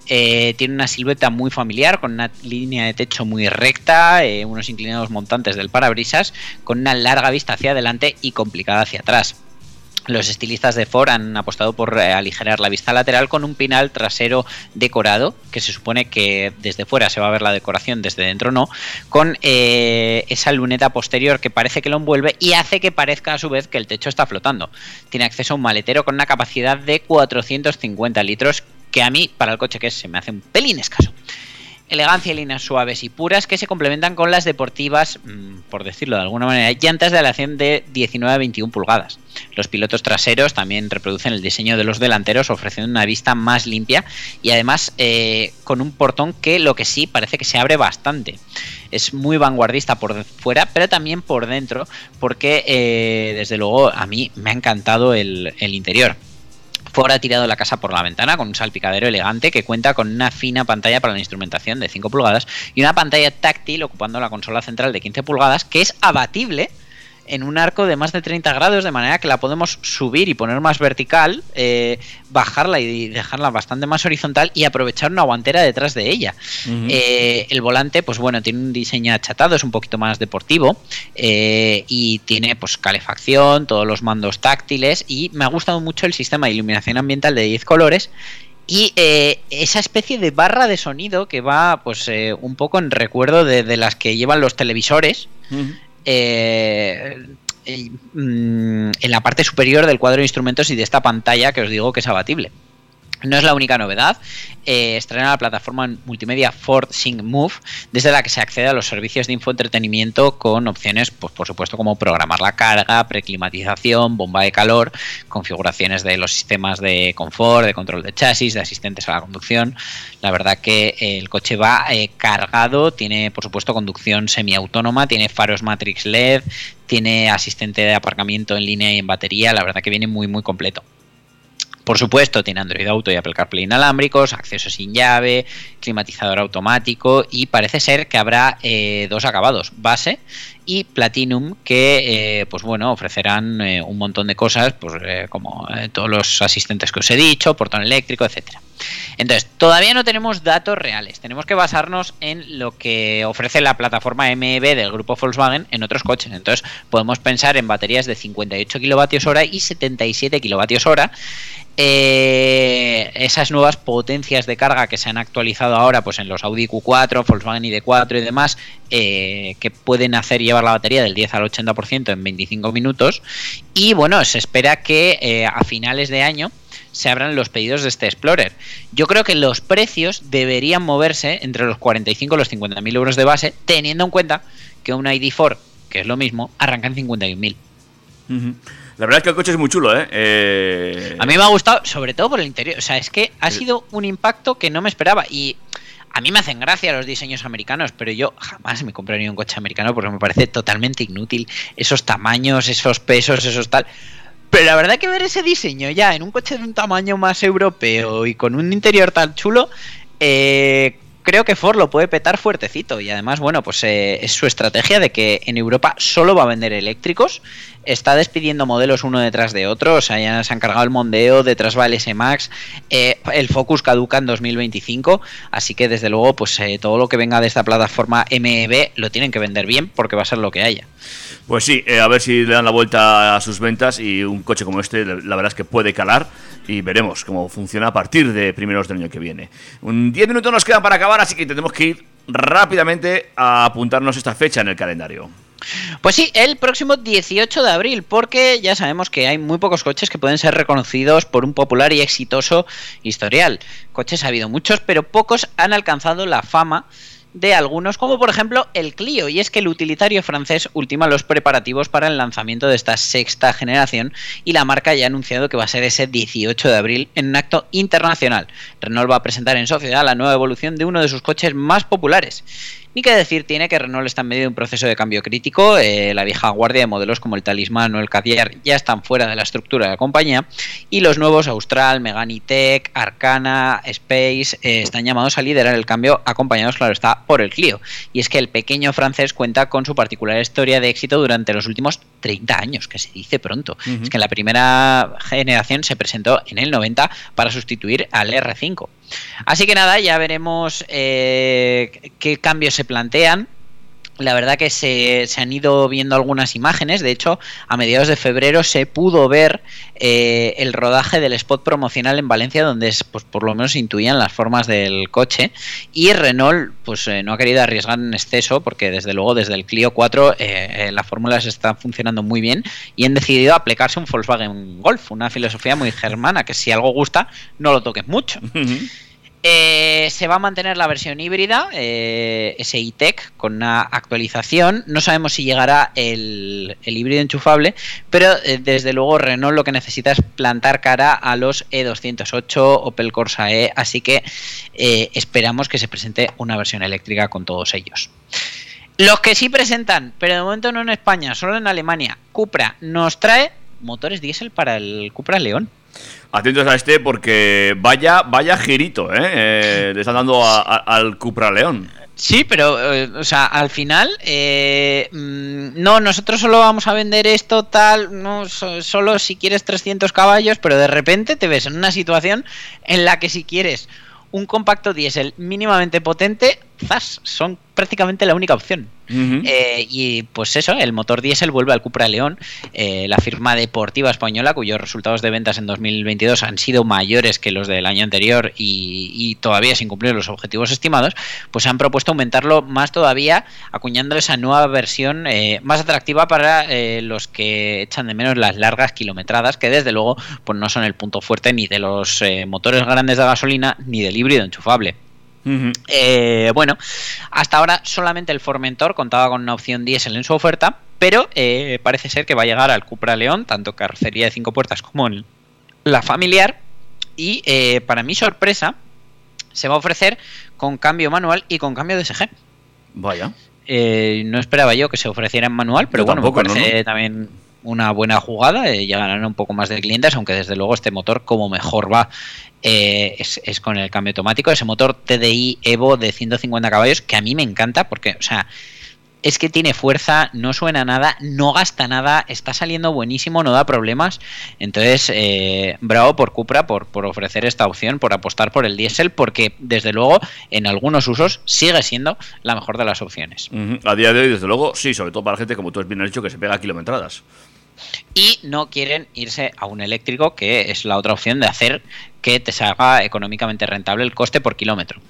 Eh, tiene una silueta muy familiar, con una línea de techo muy recta, eh, unos inclinados montantes del parabrisas, con una larga vista hacia adelante y complicada hacia atrás. Los estilistas de Ford han apostado por eh, aligerar la vista lateral con un pinal trasero decorado, que se supone que desde fuera se va a ver la decoración, desde dentro no, con esa luneta posterior que parece que lo envuelve y hace que parezca a su vez que el techo está flotando. Tiene acceso a un maletero con una capacidad de 450 litros, que a mí, para el coche que es, se me hace un pelín escaso. Elegancia y líneas suaves y puras que se complementan con las deportivas, mmm, por decirlo de alguna manera, llantas de aleación de 19 a 21 pulgadas. Los pilotos traseros también reproducen el diseño de los delanteros, ofreciendo una vista más limpia y además eh, con un portón que lo que sí parece que se abre bastante. Es muy vanguardista por fuera, pero también por dentro, porque eh, desde luego a mí me ha encantado el interior. Ford ha tirado la casa por la ventana con un salpicadero elegante que cuenta con una fina pantalla para la instrumentación de 5 pulgadas y una pantalla táctil ocupando la consola central de 15 pulgadas que es abatible en un arco de más de 30 grados, de manera que la podemos subir y poner más vertical, eh, bajarla y dejarla bastante más horizontal y aprovechar una guantera detrás de ella. Eh, el volante, pues bueno, tiene un diseño achatado, es un poquito más deportivo eh, y tiene pues calefacción, todos los mandos táctiles y me ha gustado mucho el sistema de iluminación ambiental de 10 colores y eh, esa especie de barra de sonido que va pues eh, un poco en recuerdo de, de las que llevan los televisores eh, mm, en la parte superior del cuadro de instrumentos y de esta pantalla que os digo que es abatible. No es la única novedad. Eh, estrena la plataforma multimedia Ford Sync Move, desde la que se accede a los servicios de infoentretenimiento con opciones, pues por supuesto, como programar la carga, preclimatización, bomba de calor, configuraciones de los sistemas de confort, de control de chasis, de asistentes a la conducción. La verdad que eh, el coche va eh, cargado, tiene por supuesto conducción semiautónoma, tiene faros Matrix LED, tiene asistente de aparcamiento en línea y en batería. La verdad que viene muy muy completo. Por supuesto, tiene Android Auto y Apple CarPlay inalámbricos, acceso sin llave, climatizador automático y parece ser que habrá eh, dos acabados, base y Platinum, que eh, pues bueno, ofrecerán eh, un montón de cosas, pues eh, como todos los asistentes que os he dicho, portón eléctrico, etcétera. Entonces, todavía no tenemos datos reales, tenemos que basarnos en lo que ofrece la plataforma MEB del grupo Volkswagen en otros coches. Entonces, podemos pensar en baterías de 58 kilovatios hora y 77 kilovatios hora. Eh, esas nuevas potencias de carga que se han actualizado ahora pues en los Audi Q4, Volkswagen ID4 y demás, que pueden hacer llevar la batería del 10 al 80% en 25 minutos. Y bueno, se espera que eh, a finales de año se abran los pedidos de este Explorer. Yo creo que los precios deberían moverse entre los 45 y los 50.000 euros de base, teniendo en cuenta que un ID4, que es lo mismo, arranca en 51.000. La verdad es que el coche es muy chulo, ¿eh? Eh, A mí me ha gustado, sobre todo por el interior. O sea, es que ha sido un impacto que no me esperaba. Y a mí me hacen gracia los diseños americanos, pero yo jamás me compraría un coche americano porque me parece totalmente inútil. Esos tamaños, esos pesos, esos tal. Pero la verdad que ver ese diseño ya en un coche de un tamaño más europeo y con un interior tan chulo, eh, creo que Ford lo puede petar fuertecito. Y además, bueno, pues eh, es su estrategia de que en Europa solo va a vender eléctricos. Está despidiendo modelos uno detrás de otro. O sea, ya se han cargado el Mondeo, detrás va el S-Max. eh, el Focus caduca en 2025. Así que desde luego, pues eh, todo lo que venga de esta plataforma MEB lo tienen que vender bien porque va a ser lo que haya. Pues sí, eh, a ver si le dan la vuelta a sus ventas y un coche como este, la verdad es que puede calar y veremos cómo funciona a partir de primeros del año que viene. Un 10 minutos nos quedan para acabar, así que tenemos que ir rápidamente a apuntarnos esta fecha en el calendario. Pues sí, el próximo 18 de abril, porque ya sabemos que hay muy pocos coches que pueden ser reconocidos por un popular y exitoso historial. Coches ha habido muchos, pero pocos han alcanzado la fama de algunos, como por ejemplo el Clio, y es que el utilitario francés ultima los preparativos para el lanzamiento de esta sexta generación y la marca ya ha anunciado que va a ser ese 18 de abril en un acto internacional. Renault va a presentar en sociedad la nueva evolución de uno de sus coches más populares. Ni que decir tiene que Renault está en medio de un proceso de cambio crítico. eh, la vieja guardia de modelos como el Talismán o el Cadillac ya están fuera de la estructura de la compañía. Y los nuevos Austral, Megane Tech, Arcana, Space eh, están llamados a liderar el cambio, acompañados, claro está, por el Clio. Y es que el pequeño francés cuenta con su particular historia de éxito durante los últimos 30 años, que se dice pronto. Es que en la primera generación se presentó en el 90 para sustituir al R5. Así que nada, ya veremos eh, qué cambios se plantean. La verdad que se, se han ido viendo algunas imágenes. De hecho, a mediados de febrero se pudo ver eh, el rodaje del spot promocional en Valencia, donde es, pues, por lo menos se intuían las formas del coche. Y Renault pues, eh, no ha querido arriesgar en exceso, porque desde luego desde el Clio 4 eh, eh, las fórmulas están funcionando muy bien y han decidido aplicarse un Volkswagen Golf, una filosofía muy germana, que si algo gusta, no lo toques mucho. Eh, se va a mantener la versión híbrida, eh, SI-Tech, con una actualización. No sabemos si llegará el, el híbrido enchufable, pero eh, desde luego Renault lo que necesita es plantar cara a los E208, Opel Corsa E, así que eh, esperamos que se presente una versión eléctrica con todos ellos. Los que sí presentan, pero de momento no en España, solo en Alemania, Cupra nos trae motores diésel para el Cupra León. Atentos a este porque vaya, vaya girito, ¿eh? Eh, le están dando al Cupra León. Sí, pero, eh, o sea, al final, eh, mm, no, nosotros solo vamos a vender esto tal, no, so- solo si quieres 300 caballos, pero de repente te ves en una situación en la que si quieres un compacto diésel mínimamente potente, ¡zas! son prácticamente la única opción. Eh, y pues eso, el motor diésel vuelve al Cupra León, eh, la firma deportiva española, cuyos resultados de ventas en 2022 han sido mayores que los del año anterior y, y todavía sin cumplir los objetivos estimados, pues han propuesto aumentarlo más todavía, acuñando esa nueva versión eh, más atractiva para eh, los que echan de menos las largas kilometradas, que desde luego pues no son el punto fuerte ni de los motores grandes de gasolina ni del híbrido enchufable. Eh, bueno, hasta ahora solamente el Formentor contaba con una opción diésel en su oferta, pero eh, parece ser que va a llegar al Cupra León, tanto carrocería de cinco puertas como en la familiar. Y eh, para mi sorpresa, se va a ofrecer con cambio manual y con cambio de SG. Vaya. Eh, no esperaba yo que se ofreciera en manual, pero Yo bueno, tampoco, me ¿no? parece también una buena jugada. eh, llegarán un poco más de clientes, aunque desde luego este motor, como mejor va, eh, es, es con el cambio automático. Ese motor TDI Evo de 150 caballos, que a mí me encanta, porque, o sea, es que tiene fuerza, no suena nada, no gasta nada, está saliendo buenísimo, no da problemas. Entonces, eh, bravo por Cupra por, por ofrecer esta opción, por apostar por el diésel, porque desde luego en algunos usos sigue siendo la mejor de las opciones. A día de hoy, desde luego, sí, sobre todo para la gente, como tú has bien dicho, que se pega kilometradas. Y no quieren irse a un eléctrico, que es la otra opción de hacer que te salga económicamente rentable el coste por kilómetro.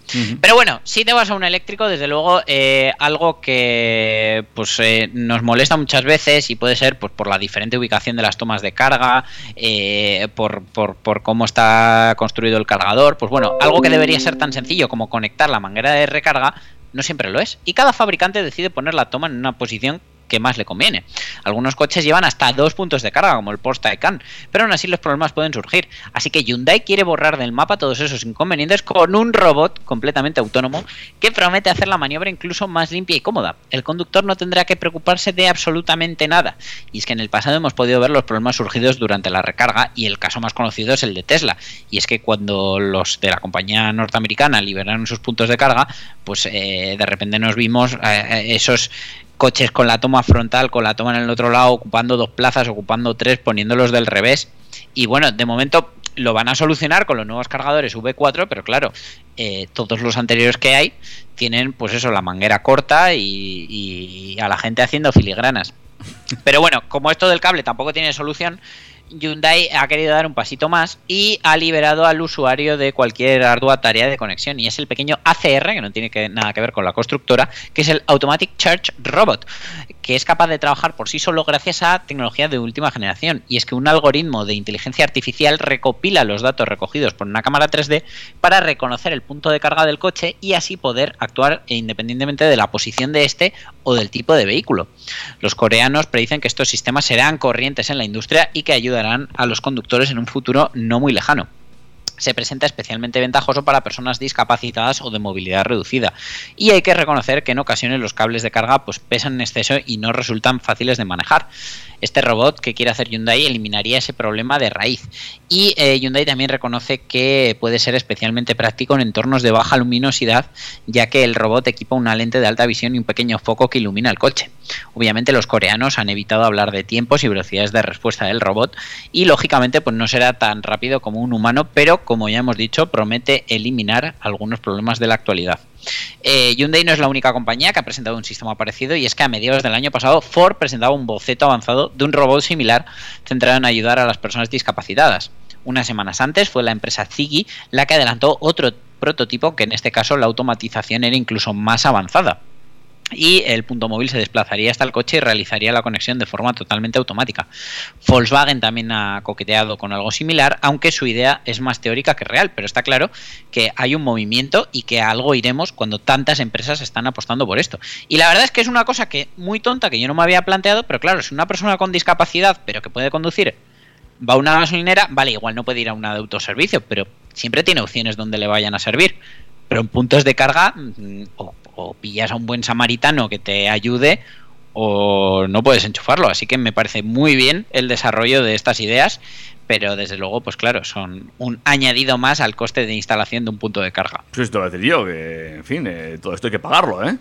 Pero bueno, si te vas a un eléctrico, desde luego eh, algo que pues eh, nos molesta muchas veces y puede ser pues, por la diferente ubicación de las tomas de carga, eh, por, por- por cómo está construido el cargador, pues bueno, algo que debería ser tan sencillo como conectar la manguera de recarga, no siempre lo es. Y cada fabricante decide poner la toma en una posición que más le conviene. Algunos coches llevan hasta dos puntos de carga, como el Porsche Taycan, pero aún así los problemas pueden surgir. Así que Hyundai quiere borrar del mapa todos esos inconvenientes con un robot completamente autónomo que promete hacer la maniobra incluso más limpia y cómoda. El conductor no tendrá que preocuparse de absolutamente nada. Y es que en el pasado hemos podido ver los problemas surgidos durante la recarga y el caso más conocido es el de Tesla. Y es que cuando los de la compañía norteamericana liberaron sus puntos de carga, pues eh, de repente nos vimos eh, esos coches con la toma frontal, con la toma en el otro lado, ocupando dos plazas, ocupando tres, poniéndolos del revés. Y bueno, de momento lo van a solucionar con los nuevos cargadores V4, pero claro, eh, todos los anteriores que hay tienen pues eso, la manguera corta y, y a la gente haciendo filigranas. Pero bueno, como esto del cable tampoco tiene solución, Hyundai ha querido dar un pasito más y ha liberado al usuario de cualquier ardua tarea de conexión y es el pequeño ACR, que no tiene nada que ver con la constructora, que es el Automatic Charge Robot, que es capaz de trabajar por sí solo gracias a tecnología de última generación. Y es que un algoritmo de inteligencia artificial recopila los datos recogidos por una cámara 3D para reconocer el punto de carga del coche y así poder actuar independientemente de la posición de este o del tipo de vehículo. Los coreanos predicen que estos sistemas serán corrientes en la industria y que a los conductores en un futuro no muy lejano se presenta especialmente ventajoso para personas discapacitadas o de movilidad reducida. Y hay que reconocer que en ocasiones los cables de carga pues, pesan en exceso y no resultan fáciles de manejar. Este robot que quiere hacer Hyundai eliminaría ese problema de raíz. Y eh, Hyundai también reconoce que puede ser especialmente práctico en entornos de baja luminosidad, ya que el robot equipa una lente de alta visión y un pequeño foco que ilumina el coche. Obviamente los coreanos han evitado hablar de tiempos y velocidades de respuesta del robot y lógicamente pues no será tan rápido como un humano, pero como ya hemos dicho, promete eliminar algunos problemas de la actualidad. Eh, Hyundai no es la única compañía que ha presentado un sistema parecido y es que a mediados del año pasado Ford presentaba un boceto avanzado de un robot similar centrado en ayudar a las personas discapacitadas. Unas semanas antes fue la empresa Ziggy la que adelantó otro prototipo que en este caso la automatización era incluso más avanzada y el punto móvil se desplazaría hasta el coche y realizaría la conexión de forma totalmente automática. Volkswagen también ha coqueteado con algo similar, aunque su idea es más teórica que real, pero está claro que hay un movimiento y que a algo iremos cuando tantas empresas están apostando por esto. Y la verdad es que es una cosa que muy tonta que yo no me había planteado, pero claro, si una persona con discapacidad pero que puede conducir va a una gasolinera, vale, igual no puede ir a una de autoservicio, pero siempre tiene opciones donde le vayan a servir. Pero en puntos de carga, mm, o, o pillas a un buen samaritano que te ayude, o no puedes enchufarlo. Así que me parece muy bien el desarrollo de estas ideas, pero desde luego, pues claro, son un añadido más al coste de instalación de un punto de carga. Pues esto va a decir yo, que en fin, eh, todo esto hay que pagarlo, ¿eh?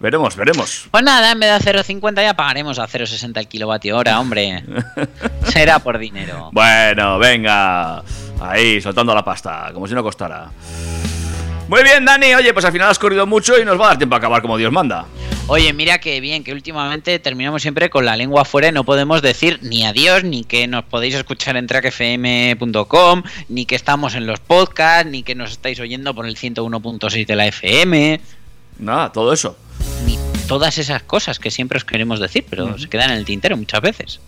Veremos, veremos. Pues nada, en vez de a 0,50 ya pagaremos a 0,60 el kilovatio hora, hombre. [LAUGHS] Será por dinero. Bueno, venga. Ahí, soltando la pasta, como si no costara. Muy bien, Dani. Oye, pues al final has corrido mucho y nos va a dar tiempo a acabar como Dios manda. Oye, mira que bien, que últimamente terminamos siempre con la lengua fuera y no podemos decir ni adiós, ni que nos podéis escuchar en trackfm.com, ni que estamos en los podcasts, ni que nos estáis oyendo por el 101.6 de la FM, Nada, todo eso. ni todas esas cosas que siempre os queremos decir, pero se quedan en el tintero muchas veces.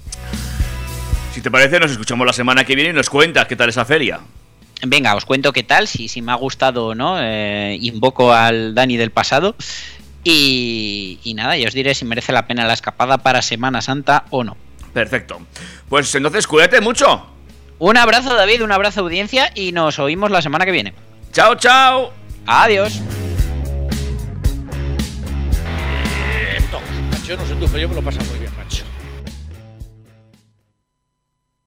Si te parece, nos escuchamos la semana que viene y nos cuentas qué tal esa feria. Venga, os cuento qué tal, si, si me ha gustado o no. eh, invoco al Dani del pasado. Y, y nada, y os diré si merece la pena la escapada para Semana Santa o no. Perfecto. Pues entonces, cuídate mucho. Un abrazo, David, un abrazo, audiencia, y nos oímos la semana que viene. Chao, chao. Adiós. Esto, yo no sé tú, pero yo me lo paso muy bien.